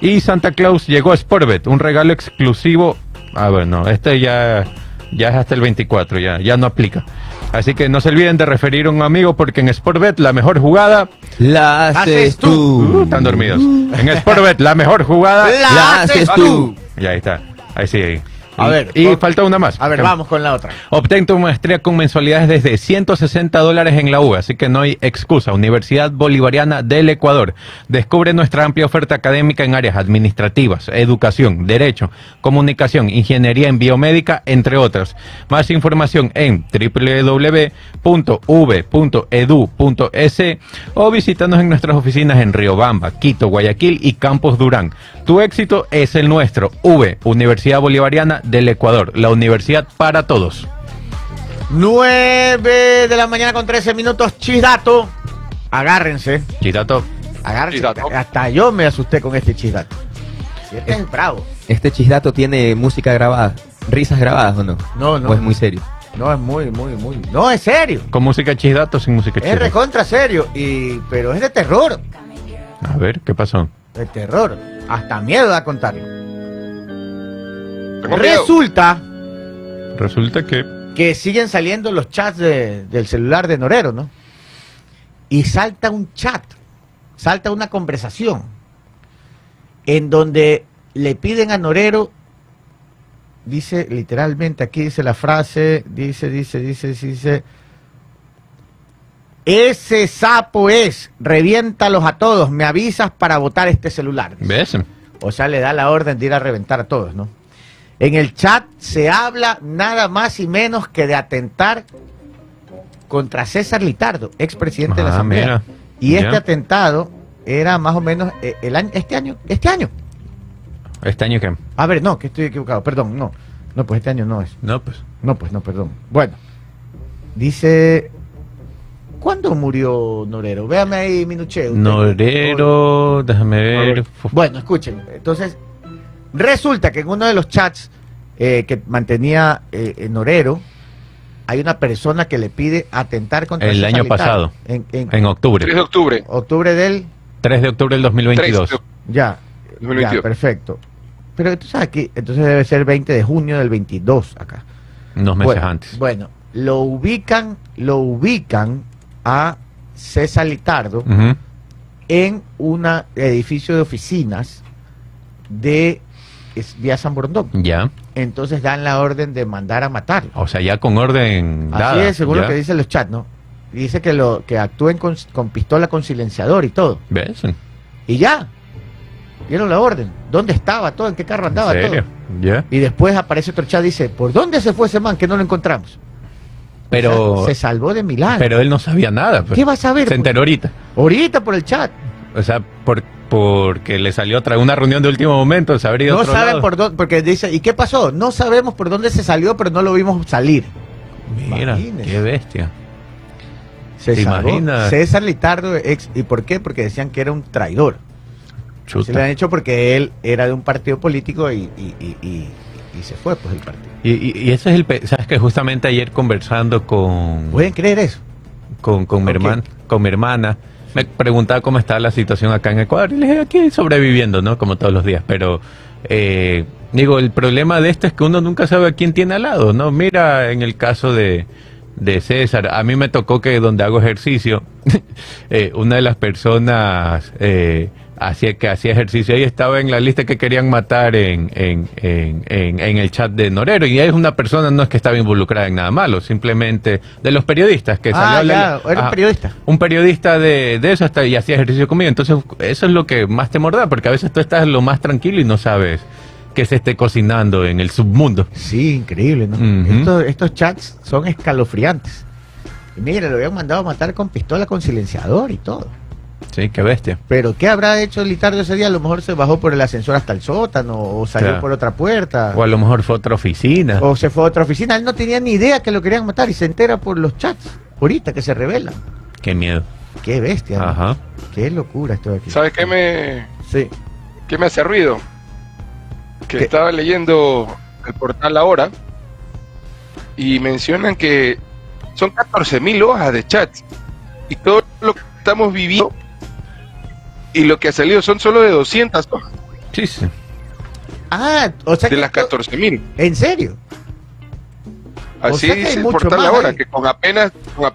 Y Santa Claus llegó a Sportbet, un regalo exclusivo. Ah, bueno, este ya, ya es hasta el 24, ya, ya no aplica. Así que no se olviden de referir a un amigo porque en Sportbet la mejor jugada. La Haces tú. Uh, están dormidos. En [LAUGHS] Sportbet la mejor jugada. La haces tú. Ya ahí está. Ahí sí. A Y- ver, Y por- falta una más. A ver, vamos con la otra. Obtén tu maestría con mensualidades desde 160 dólares en la UBA, así que no hay excusa. Universidad Bolivariana del Ecuador. Descubre nuestra amplia oferta académica en áreas administrativas, educación, derecho, comunicación, ingeniería en biomédica, entre otras. Más información en www.v.edu.es o visítanos en nuestras oficinas en Riobamba, Quito, Guayaquil y Campos Durán. Tu éxito es el nuestro. V, Universidad Bolivariana del Ecuador, la universidad para todos. 9 de la mañana con 13 minutos, chidato. Agárrense, Chidato, agárrense. Chidato. Hasta yo me asusté con este chidato. Este es bravo. ¿Este chisdato tiene música grabada? ¿Risas grabadas o no? No, no. ¿O es muy serio? No, es muy, muy, muy. No, es serio. con música chidato o sin música Es chidato. recontra serio. Y, pero es de terror. A ver, ¿qué pasó? De terror. Hasta miedo da contarlo. Resulta Resulta que que siguen saliendo los chats de- del celular de Norero, ¿no? Y salta un chat, salta una conversación en donde le piden a Norero, dice literalmente, aquí dice la frase, dice, dice, dice, dice, ese sapo es, reviéntalos a todos, me avisas para botar este celular. ¿Ves? O sea, le da la orden de ir a reventar a todos, ¿no? En el chat se habla nada más y menos que de atentar contra César Litardo, expresidente de la Ah, Asamblea. mira. Y este atentado era más o menos eh, el año, este año, este año. ¿Este año qué? A ver, no, que estoy equivocado, perdón, no. No, pues este año no es. No, pues. No, pues no, perdón. Bueno, dice. ¿Cuándo murió Norero? Véame ahí, Minuche. usted. Norero, déjame ver. Bueno, escuchen. Entonces, resulta que en uno de los chats eh, que mantenía eh, Norero, hay una persona que le pide atentar contra El César año pasado. En, en En octubre. 3 de octubre. octubre del. 3 de octubre del 2022. 3 Ya. 2022. Ya, perfecto. Pero entonces aquí, entonces debe ser 20 de junio del 22 acá. Unos meses bueno, antes. Bueno, lo ubican, lo ubican a César Litardo en un edificio de oficinas de es- Vía San Borondón. Ya. Entonces dan la orden de mandar a matarlo. O sea, ya con orden Así dada. es, según lo que dicen los chats, ¿no? Dice que lo que actúen con, con pistola con silenciador y todo. ¿Ves? Y ya. Dieron la orden. ¿Dónde estaba todo? ¿En qué carro andaba ¿En serio? todo? Ya. Y después aparece otro chat y dice, ¿por dónde se fue ese man que no lo encontramos? Pero, O sea, se salvó de milagro. pero él no sabía nada. pues. ¿Qué vas a ver? Se enteró ahorita. Ahorita por el chat. O sea, por, porque le salió otra una reunión de último momento, se habría No otro saben lado. por dónde, porque dice, ¿y qué pasó? No sabemos por dónde se salió, pero no lo vimos salir. Mira, qué bestia. Se ¿Te salvó. imaginas? César Litardo, ex, ¿y por qué? Porque decían que era un traidor. Se lo han hecho porque él era de un partido político y, y, y, y- y se fue pues el partido. Y, y, y ese es el... pe- ¿Sabes que Justamente ayer conversando con... ¿Pueden creer eso? con, con, mi Ok. hermana, con mi hermana. Me preguntaba cómo está la situación acá en Ecuador. Y le dije, aquí sobreviviendo, ¿no? Como todos los días. Pero, eh, digo, el problema de esto es que uno nunca sabe a quién tiene al lado, ¿no? Mira, en el caso de, de César, a mí me tocó que donde hago ejercicio, [LAUGHS] eh, una de las personas eh, hacía que hacía ejercicio ahí estaba en la lista que querían matar en, en, en, en, el chat de Norero. Y es una persona, no es que estaba involucrada en nada malo, simplemente de los periodistas que salió ah, la- ya, era un periodista. Un periodista de, de eso hasta y hacía ejercicio conmigo. Entonces, eso es lo que más te morda, porque a veces tú estás lo más tranquilo y no sabes que se esté cocinando en el submundo. Sí, increíble, ¿no? Ujú. estos, estos chats son escalofriantes. Y mira, lo habían mandado a matar con pistola con silenciador y todo. Sí, qué bestia. Pero ¿qué habrá hecho Litardo ese día? A lo mejor se bajó por el ascensor hasta el sótano o salió Claro. por otra puerta. O a lo mejor fue otra oficina. O se fue a otra oficina. Él no tenía ni idea que lo querían matar y se entera por los chats. Ahorita que se revelan. Qué miedo. Qué bestia. ¿no? Ajá. Qué locura esto de aquí. ¿Sabes qué me, Sí. qué me hace ruido? Que ¿Qué? estaba leyendo el portal ahora y mencionan que son 14.000 hojas de chats y todo lo que estamos viviendo y lo que ha salido son solo de 200 hojas Sí, sí. Ah, o sea de que las esto- 14.000. ¿En serio? O Así sea que hay dice el mucho portal más ahora, ahí. que con apenas, con, ap-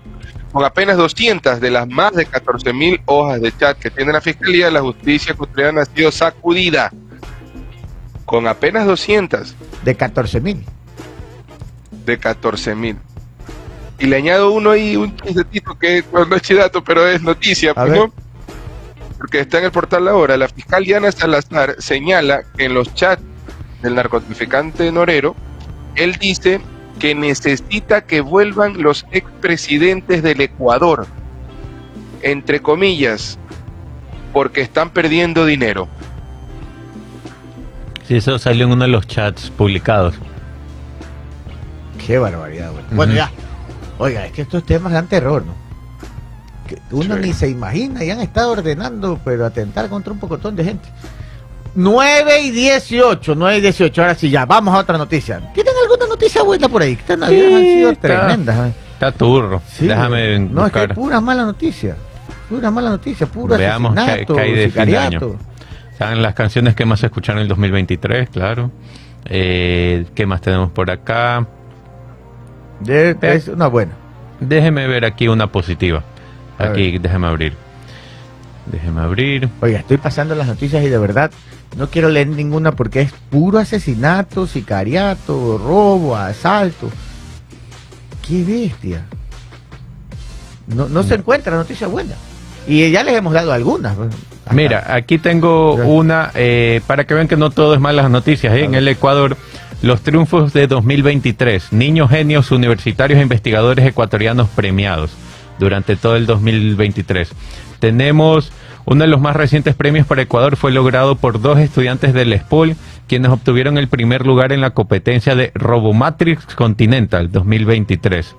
con apenas 200 de las más de 14.000 hojas de chat que tiene la Fiscalía, la justicia ecuatoriana ha sido sacudida. Con apenas 200 De 14 mil. de 14.000. Y le añado uno ahí, un chistecito que no es chidato, pero es noticia, A pues, ver. ¿no? Porque está en el portal ahora. La fiscal Diana Salazar señala que en los chats del narcotraficante Norero, él dice que necesita que vuelvan los expresidentes del Ecuador, entre comillas, porque están perdiendo dinero. Sí, eso salió en uno de los chats publicados. Qué barbaridad, güey. Bueno, ya. Oiga, es que estos temas dan terror, ¿no? Que uno Sí. ni se imagina y han estado ordenando, pero atentar contra un pocotón de gente. 9 y 18, 9 y 18. Ahora sí, ya, vamos a otra noticia. ¿Tienen alguna noticia buena por ahí? Que Estas navidades han sido está- tremendas. ¿eh? Está turro. Sí, Déjame No, es que hay puras malas noticias. Puras malas noticias, puro Veamos asesinato, qué hay fin de sicariato. Están las canciones que más se escucharon en el 2023, claro. Eh, ¿Qué más tenemos por acá? De- es una buena. Déjeme ver aquí una positiva. A Aquí, déjeme abrir. Déjeme abrir. Oiga, estoy pasando las noticias y de verdad no quiero leer ninguna porque es puro asesinato, sicariato, robo, asalto. ¡Qué bestia! No, no se encuentra noticia buena. Y ya les hemos dado algunas. pues. Acá. Mira, aquí tengo una, eh, para que vean que no todo es malas noticias. ¿eh? En el Ecuador, los triunfos de 2023, niños genios universitarios e investigadores ecuatorianos premiados durante todo el 2023. Tenemos uno de los más recientes premios para Ecuador fue logrado por dos estudiantes del SPOL, quienes obtuvieron el primer lugar en la competencia de Robomatrix Continental 2023.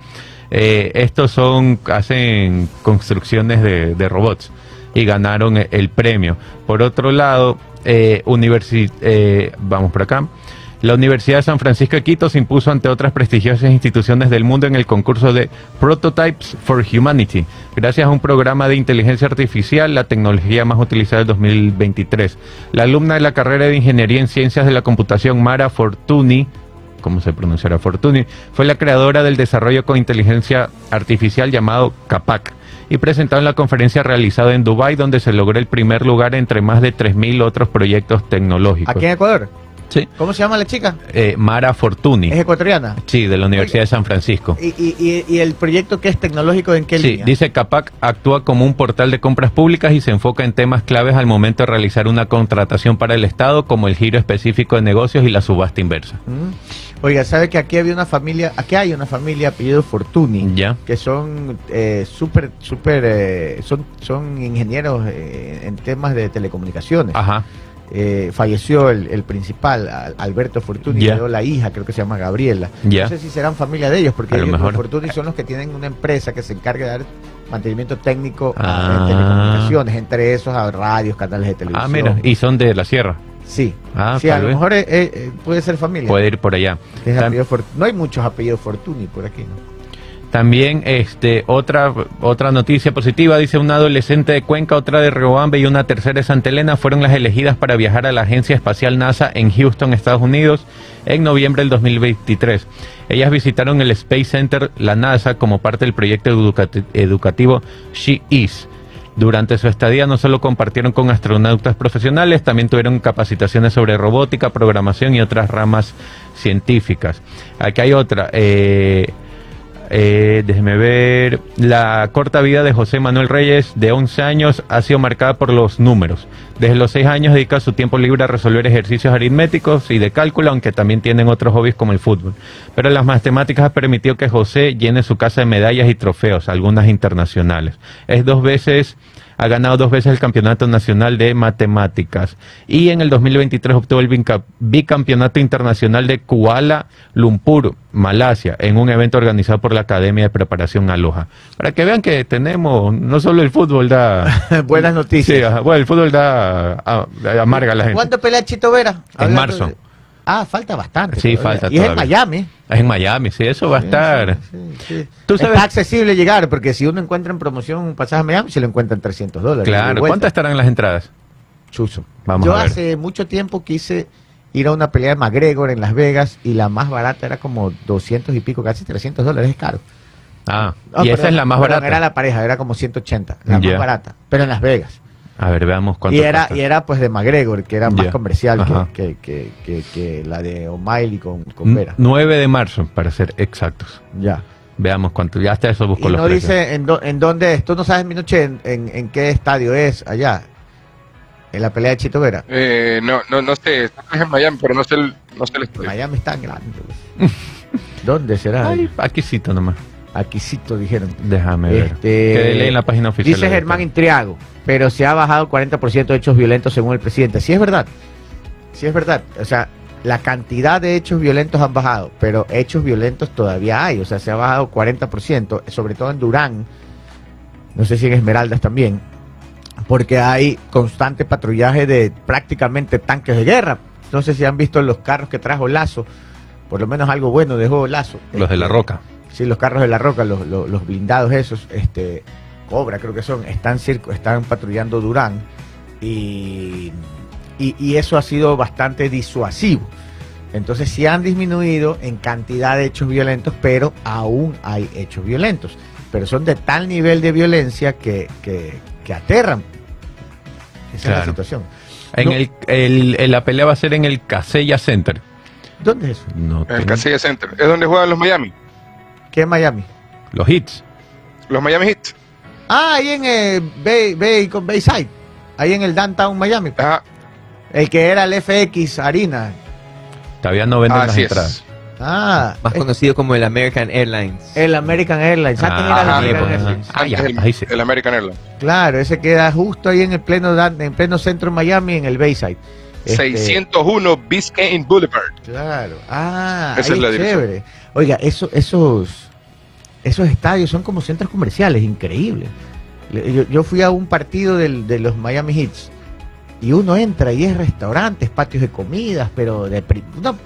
Eh, estos son, hacen construcciones de, robots y ganaron el premio. Por otro lado, eh, eh, vamos por acá. La Universidad de San Francisco de Quito se impuso ante otras prestigiosas instituciones del mundo en el concurso de Prototypes for Humanity, gracias a un programa de inteligencia artificial, la tecnología más utilizada del 2023. La alumna de la carrera de Ingeniería en Ciencias de la Computación, Mara Fortuny, cómo se pronunciará Fortuny, fue la creadora del desarrollo con inteligencia artificial llamado CAPAC y presentado en la conferencia realizada en Dubai donde se logró el primer lugar entre más de 3.000 otros proyectos tecnológicos. Aquí en Ecuador. Sí. ¿Cómo se llama la chica? Eh, Mara Fortuny. ¿Es ecuatoriana? Sí, de la Universidad de San Francisco. ¿Y, y, y, y el proyecto que es tecnológico en qué Sí, línea? dice CAPAC actúa como un portal de compras públicas y se enfoca en temas claves al momento de realizar una contratación para el Estado, como el giro específico de negocios y la subasta inversa. Mm. Oiga, ¿sabe que aquí había una familia, aquí hay una familia apellido Fortuny? Ya. Que son eh, súper, súper, eh, son, son ingenieros eh, en temas de telecomunicaciones. Ajá. Eh, falleció el, el principal, Al- Alberto Fortuny, Ya. quedó la hija, creo que se llama Gabriela. Ya. No sé si serán familia de ellos, porque ellos, los Fortuny son los que tienen una empresa que se encarga de dar mantenimiento técnico Ah. a telecomunicaciones, entre esos a radios, canales de televisión. Ah, mira, y son de la sierra. Sí, Ah, sí a lo vez. mejor eh, eh, puede ser familia. Puede ir por allá. No hay muchos apellidos Fortuny por aquí, ¿no? También este otra otra noticia positiva dice una adolescente de Cuenca, otra de Riobambe y una tercera de Santa Elena fueron las elegidas para viajar a la agencia espacial NASA en Houston, Estados Unidos, en noviembre del 2023. Ellas visitaron el Space Center, la NASA, como parte del proyecto educati- educativo She Is. Durante su estadía no solo compartieron con astronautas profesionales, también tuvieron capacitaciones sobre robótica, programación y otras ramas científicas. Aquí hay otra. Eh, eh, déjeme ver. La corta vida de José Manuel Reyes, de 11 años, ha sido marcada por los números. Desde los 6 años dedica su tiempo libre a resolver ejercicios aritméticos y de cálculo, aunque también tienen otros hobbies como el fútbol. Pero las matemáticas ha permitido que José llene su casa de medallas y trofeos, algunas internacionales. Es dos veces ha ganado dos veces el Campeonato Nacional de Matemáticas y en el 2023 obtuvo el bica- bicampeonato internacional de Kuala Lumpur, Malasia, en un evento organizado por la Academia de Preparación Aloha. Para que vean que tenemos, no solo el fútbol da... [LAUGHS] Buenas noticias. Sí, bueno, el fútbol da... a- amarga a la gente. ¿Cuándo pelea Chito Vera? En marzo. Ah, falta bastante. Sí, todavía. falta Y es en. Miami. Es en Miami, sí, eso va a estar... Sí, sí. Tú sabes- Está accesible llegar, porque si uno encuentra en promoción un pasaje a Miami, se lo encuentran 300 dólares. Claro. ¿cuántas estarán las entradas? Chuzo. Vamos Yo a ver. hace mucho tiempo quise ir a una pelea de McGregor en Las Vegas y la más barata era como 200 y pico, casi 300 dólares, es caro. Ah, No, y esa es la más barata. Era la pareja, era como 180, la más barata, pero en Las Vegas. A ver, veamos cuánto Y era, cuesta. y era pues de McGregor, que era más Ya. comercial que, que, que, que, que la de O'Malley con, con Vera. 9 de marzo, para ser exactos. Ya. Veamos cuánto. Ya hasta eso busco Y los no precios. dice en, dó- en dónde es. Tú no sabes, Minoche, en, en, en qué estadio es allá. En la pelea de Chito Vera. Eh, no, no, no sé, está en Miami, pero no sé el, no sé el estadio. Miami es tan grande. güey. [LAUGHS] ¿Dónde será? Ay, aquícito nomás. Aquícito dijeron. Déjame ver. Este, en la página oficial. Dice Germán. Intriago, pero se ha bajado 40% de hechos violentos según el presidente. Sí es verdad. Sí es verdad. O sea, la cantidad de hechos violentos han bajado, pero hechos violentos todavía hay. O sea, se ha bajado 40%, sobre todo en Durán. No sé si en Esmeraldas también. Porque hay constante patrullaje de prácticamente tanques de guerra. No sé si han visto los carros que trajo Lazo. Por lo menos algo bueno dejó Lazo. Los de la Este, roca. Sí, los carros de la roca, los, los- los blindados esos, este, Cobra creo que son, están, circo, están patrullando Durán y, y, y eso ha sido bastante disuasivo. Entonces sí han disminuido en cantidad de hechos violentos, pero aún hay hechos violentos. Pero son de tal nivel de violencia que, que, que aterran. Esa es la situación. En No. el, el- el- la pelea va a ser en el Casella Center. ¿Dónde es eso? No En el tengo- Casilla Center. Es donde juegan los Miami. ¿Qué es Miami? Los hits. Los Miami Heat. Ah, ahí en eh, Bay, Bay, con Bayside. Ahí en el downtown Miami. Ajá, El que era el FX Harina. Todavía no venden las así entradas. es. Ah, Más es- conocido como el American Airlines. el American Airlines. El. Ah, ya, Es el, ahí sí. el American Airlines. Claro, ese queda justo ahí en el pleno en pleno centro de Miami, en el Bayside. Este, 601 Biscayne Boulevard. Claro. Ah, Esa ahí es la dirección. Oiga, eso, esos, esos estadios son como centros comerciales, increíble. Le- Yo, yo fui a un partido del- de los Miami Heats y uno entra y es restaurantes, patios de comidas, pero de... no, o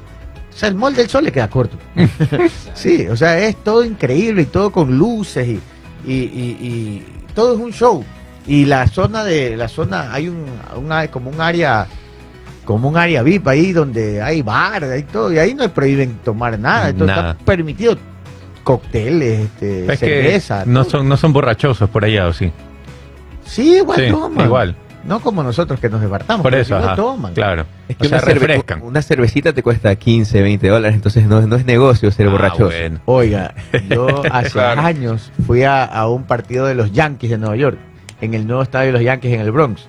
sea, el mall del sol le queda corto. [LAUGHS] sí, o sea, es todo increíble y todo con luces y, y, y- y todo es un show. Y la zona de, la zona, hay un, una- como un área como un área VIP ahí donde hay bar, hay todo, y ahí no prohíben tomar nada, entonces Nada. está permitido cócteles, este, Es cerveza. no todo. son, no son borrachosos por allá, ¿o sí? Sí, igual Sí, toman. igual. No como nosotros que nos desbartamos. Por eso, ajá, toman. claro. Es O que sea, una, cerve- refrescan. una cervecita te cuesta 15, 20 dólares, entonces no, no es negocio ser Ah, borrachoso. bueno. Oiga, [LAUGHS] yo hace Claro. años fui a, a un partido de los Yankees de Nueva York, en el nuevo estadio de los Yankees en el Bronx.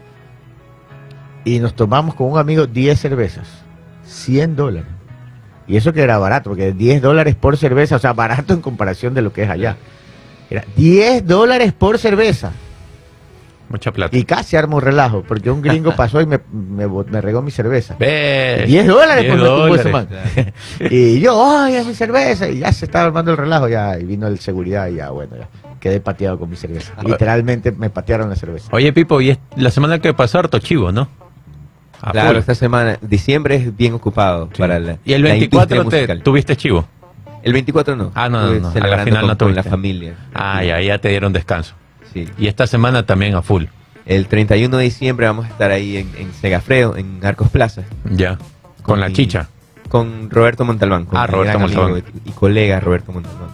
Y nos tomamos con un amigo 10 cervezas, 100 dólares. Y eso que era barato, porque 10 dólares por cerveza, o sea, barato en comparación de lo que es allá. Era 10 dólares por cerveza. Mucha plata. Y casi armo relajo, porque un gringo [LAUGHS] pasó y me, me, me regó mi cerveza. Ve, 10 dólares 10 por me ese dólares. man. [LAUGHS] y yo, ay, es mi cerveza. Y ya se estaba armando el relajo, ya. Y vino el seguridad y ya, bueno, ya. Quedé pateado con mi cerveza. [LAUGHS] Literalmente me patearon la cerveza. Oye, Pipo, y es- la semana que pasó harto chivo, ¿no? A Claro, full. esta semana, diciembre es bien ocupado Sí. para la Y el la 24 industria te, musical. tuviste chivo. El 24 no. Ah, no, no, a la final con, no con la tuviste. familia. Ah, ya, ya te dieron descanso. Sí. Y esta semana también a full. El 31 de diciembre vamos a estar ahí en, en Segafredo, en Arcos Plaza, Ya. Con la mi- chicha. con Roberto Montalbán. Con Ah, Roberto Montalbán. Y, y colega Roberto Montalbán.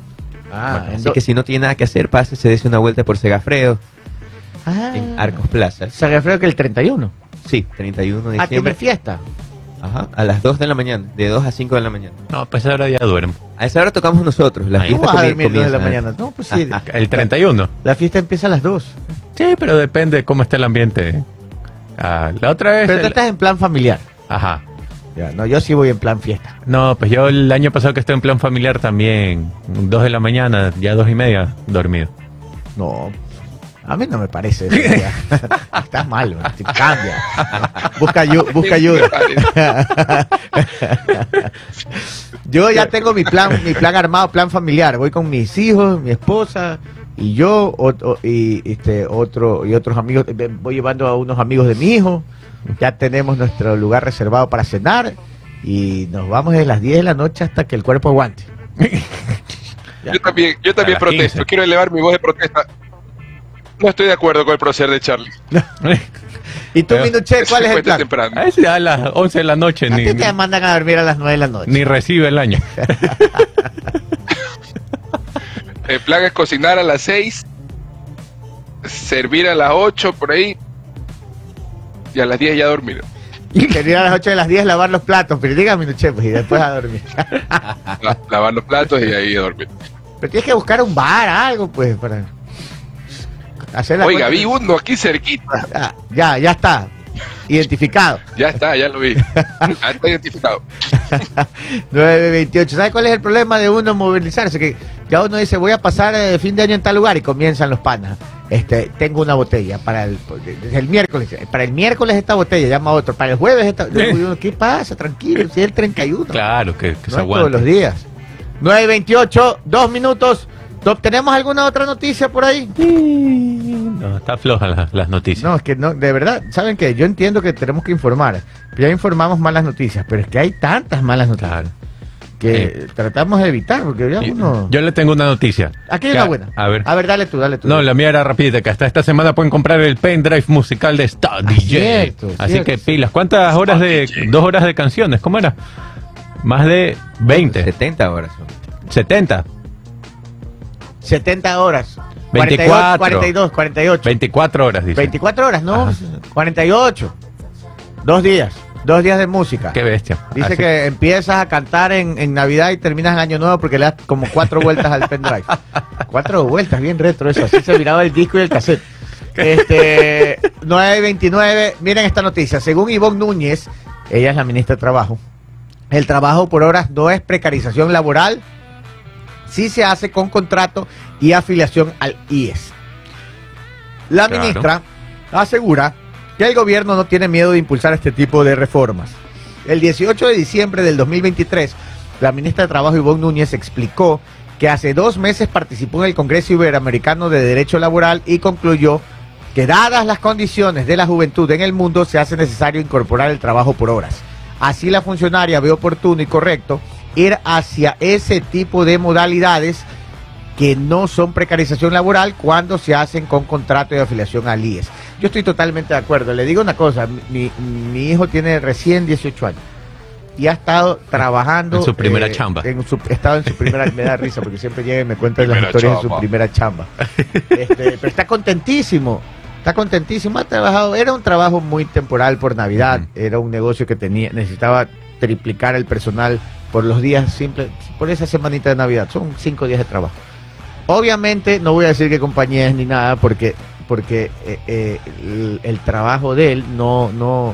Ah, Así que si no tiene nada que hacer, pase, se dese una vuelta por Segafredo, ah, en Arcos Plaza. Se refiere que el 31. Sí, 31 de Ah, diciembre. fiesta. Ajá, a las 2 de la mañana, de 2 a 5 de la mañana. No, pues ahora ya duermo. A esa hora tocamos nosotros, la Ahí. ¿Cómo fiesta vas a dormir dos de la comienza. mañana? No, pues sí. [LAUGHS] El 31. La fiesta empieza a las 2. Sí, pero depende de cómo esté el ambiente. Ah, la otra vez. Pero tú el- estás en plan familiar. Ajá. Ya, no, yo sí voy en plan fiesta. No, pues yo el año pasado que estuve en plan familiar también, dos de la mañana, ya dos y media, dormido. No, a mí no me parece. [LAUGHS] Estás mal, cambia. Busca, ayu- busca ayuda. [LAUGHS] Yo ya tengo mi plan, mi plan armado, plan familiar. Voy con mis hijos, mi esposa y yo o- o- y este otro y otros amigos. Voy llevando a unos amigos de mi hijo. Ya tenemos nuestro lugar reservado para cenar y nos vamos desde las 10 de la noche hasta que el cuerpo aguante. [LAUGHS] Yo también, yo también protesto, 15. quiero elevar mi voz de protesta. No estoy de acuerdo con el proceder de Charlie. [LAUGHS] ¿Y tú, Minuche, cuál es el plan? temprano. A veces a las 11 de la noche A ni, te mandan a dormir a las 9 de la noche. ni recibe el año. [LAUGHS] El plan es cocinar a las 6, servir a las 8 por ahí y a las 10 ya dormir. Quería a las 8 de las 10 lavar los platos, pero dígame, Minuche, pues, y después a dormir. [LAUGHS] La- lavar los platos y ahí a dormir. Pero tienes que buscar un bar, algo, pues, para Oiga, cuenta. vi uno aquí cerquita. Ah, ya, ya está. Identificado. Ya está, ya lo vi. Ya [LAUGHS] está identificado. 928. ¿Sabes cuál es el problema de uno movilizarse? Que ya uno dice, voy a pasar eh, fin de año en tal lugar y comienzan los panas. Este, tengo una botella para el, el miércoles. Para el miércoles esta botella, llama a otro. Para el jueves esta. Yo ¿Qué pasa? Tranquilo, si es el 31. Claro, que, que no se es todos los días. 928, dos minutos. ¿No- ¿Tenemos alguna otra noticia por ahí? No, está floja la- las noticias. No, es que no, de verdad, saben que yo entiendo que tenemos que informar. Ya informamos malas noticias, pero es que hay tantas malas noticias Claro. que tratamos de evitar, porque ya uno. Yo le tengo una noticia. Aquí hay una buena. A ver. A ver, dale tú, dale tú. No, la mía era rapidita, que hasta esta semana pueden comprar el pendrive musical de Star Ah, DJ. cierto, Así cierto. que pilas. ¿Cuántas horas de... dos horas de canciones? ¿Cómo era? Más de 20. 70 horas son. 70. 70 horas. 24. 42, 48. 24 horas, dice. 24 horas, no, Ajá. 48. Dos días. Dos días de música. Qué bestia. Dice Así- que empiezas a cantar en, en Navidad y terminas en Año Nuevo porque le das como cuatro vueltas al pendrive. [LAUGHS] cuatro vueltas, bien retro eso. Así se miraba el disco y el cassette. Este, 929, miren esta noticia. Según Ivonne Núñez, ella es la ministra de Trabajo, el trabajo por horas no es precarización laboral, sí se hace con contrato y afiliación al IES. La Claro. ministra asegura que el gobierno no tiene miedo de impulsar este tipo de reformas. El 18 de diciembre del 2023, la ministra de Trabajo Ivonne Núñez explicó que hace dos meses participó en el Congreso Iberoamericano de Derecho Laboral y concluyó que dadas las condiciones de la juventud en el mundo se hace necesario incorporar el trabajo por horas. Así la funcionaria ve oportuno y correcto ir hacia ese tipo de modalidades que no son precarización laboral cuando se hacen con contrato de afiliación al IES. Yo estoy totalmente de acuerdo. Le digo una cosa, mi, mi hijo tiene recién 18 años y ha estado trabajando... En su primera chamba. En su, ha estado en su primera... me da risa porque siempre llega y me cuenta las historias de su primera chamba. [LAUGHS] Este, pero está contentísimo. Está contentísimo. Ha trabajado... Era un trabajo muy temporal por Navidad. Era un negocio que tenía necesitaba triplicar el personal por los días simples... Por esa semanita de Navidad. Son cinco días de trabajo. Obviamente no voy a decir qué compañía es ni nada porque porque eh, eh, el, el trabajo de él no no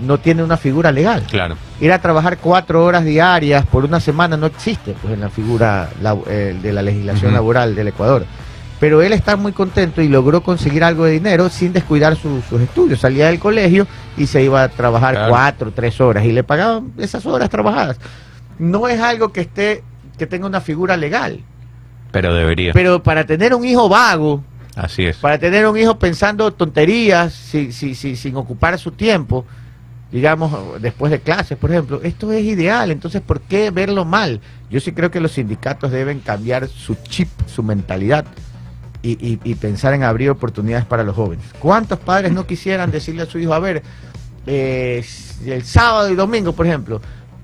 no tiene una figura legal. Claro. Ir a trabajar cuatro horas diarias por una semana no existe pues en la figura la- eh, de la legislación laboral del Ecuador. Pero él está muy contento y logró conseguir algo de dinero sin descuidar su- sus estudios. Salía del colegio y se iba a trabajar Claro. cuatro, tres horas y le pagaban esas horas trabajadas. No es algo que esté que tenga una figura legal. Pero debería. Pero para tener un hijo vago, Así es. para tener un hijo pensando tonterías, si- si- si- sin ocupar su tiempo, digamos, después de clases, por ejemplo, esto es ideal. Entonces, ¿por qué verlo mal? Yo sí creo que los sindicatos deben cambiar su chip, su mentalidad. Y, y- y pensar en abrir oportunidades para los jóvenes. ¿Cuántos padres no quisieran decirle a su hijo, a ver, eh, el sábado y domingo, por ejemplo,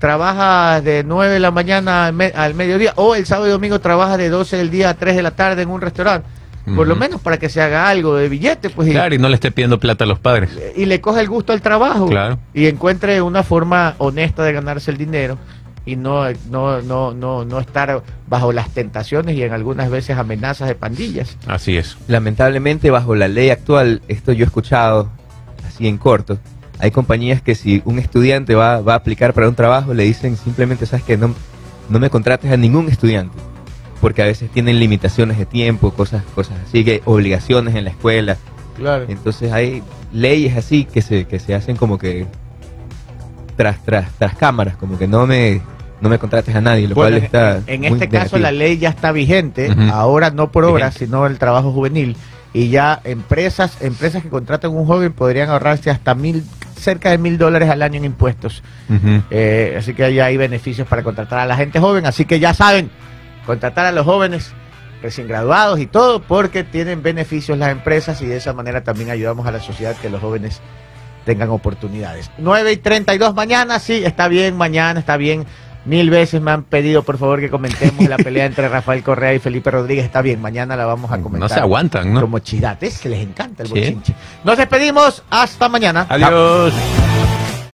trabaja de 9 de la mañana al, me- al mediodía, o el sábado y domingo trabaja de 12 del día a 3 de la tarde en un restaurante? Por lo menos para que se haga algo de billete, pues. y- Claro, y no le esté pidiendo plata a los padres. y le coge el gusto al trabajo Claro. y encuentre una forma honesta de ganarse el dinero y no, no, no, no, no estar bajo las tentaciones y en algunas veces amenazas de pandillas. Así es. Lamentablemente, bajo la ley actual, esto yo he escuchado así en corto. Hay compañías que si un estudiante va, va a aplicar para un trabajo, le dicen simplemente, sabes que no, no me contrates a ningún estudiante. Porque a veces tienen limitaciones de tiempo, cosas, cosas así, que obligaciones en la escuela. Claro. Entonces hay leyes así que se, que se hacen como que tras, tras, tras cámaras, como que no me, no me contrates a nadie, lo Bueno, cual está. en, en muy este caso la ley ya está vigente, ahora no por obras, Vigente. sino el trabajo juvenil. Y ya empresas, empresas que contratan a un joven podrían ahorrarse hasta mil, cerca de mil dólares al año en impuestos. Eh, así que ahí hay beneficios para contratar a la gente joven. Así que ya saben, contratar a los jóvenes recién graduados y todo, porque tienen beneficios las empresas y de esa manera también ayudamos a la sociedad que los jóvenes tengan oportunidades. 9 y 32 mañana, sí, está bien, mañana está bien. Mil veces me han pedido, por favor, que comentemos la pelea entre Rafael Correa y Felipe Rodríguez. Está bien, mañana la vamos a comentar. No se aguantan, ¿no? Como chidates, les encanta el Sí. bochinche. Nos despedimos, hasta mañana. Adiós.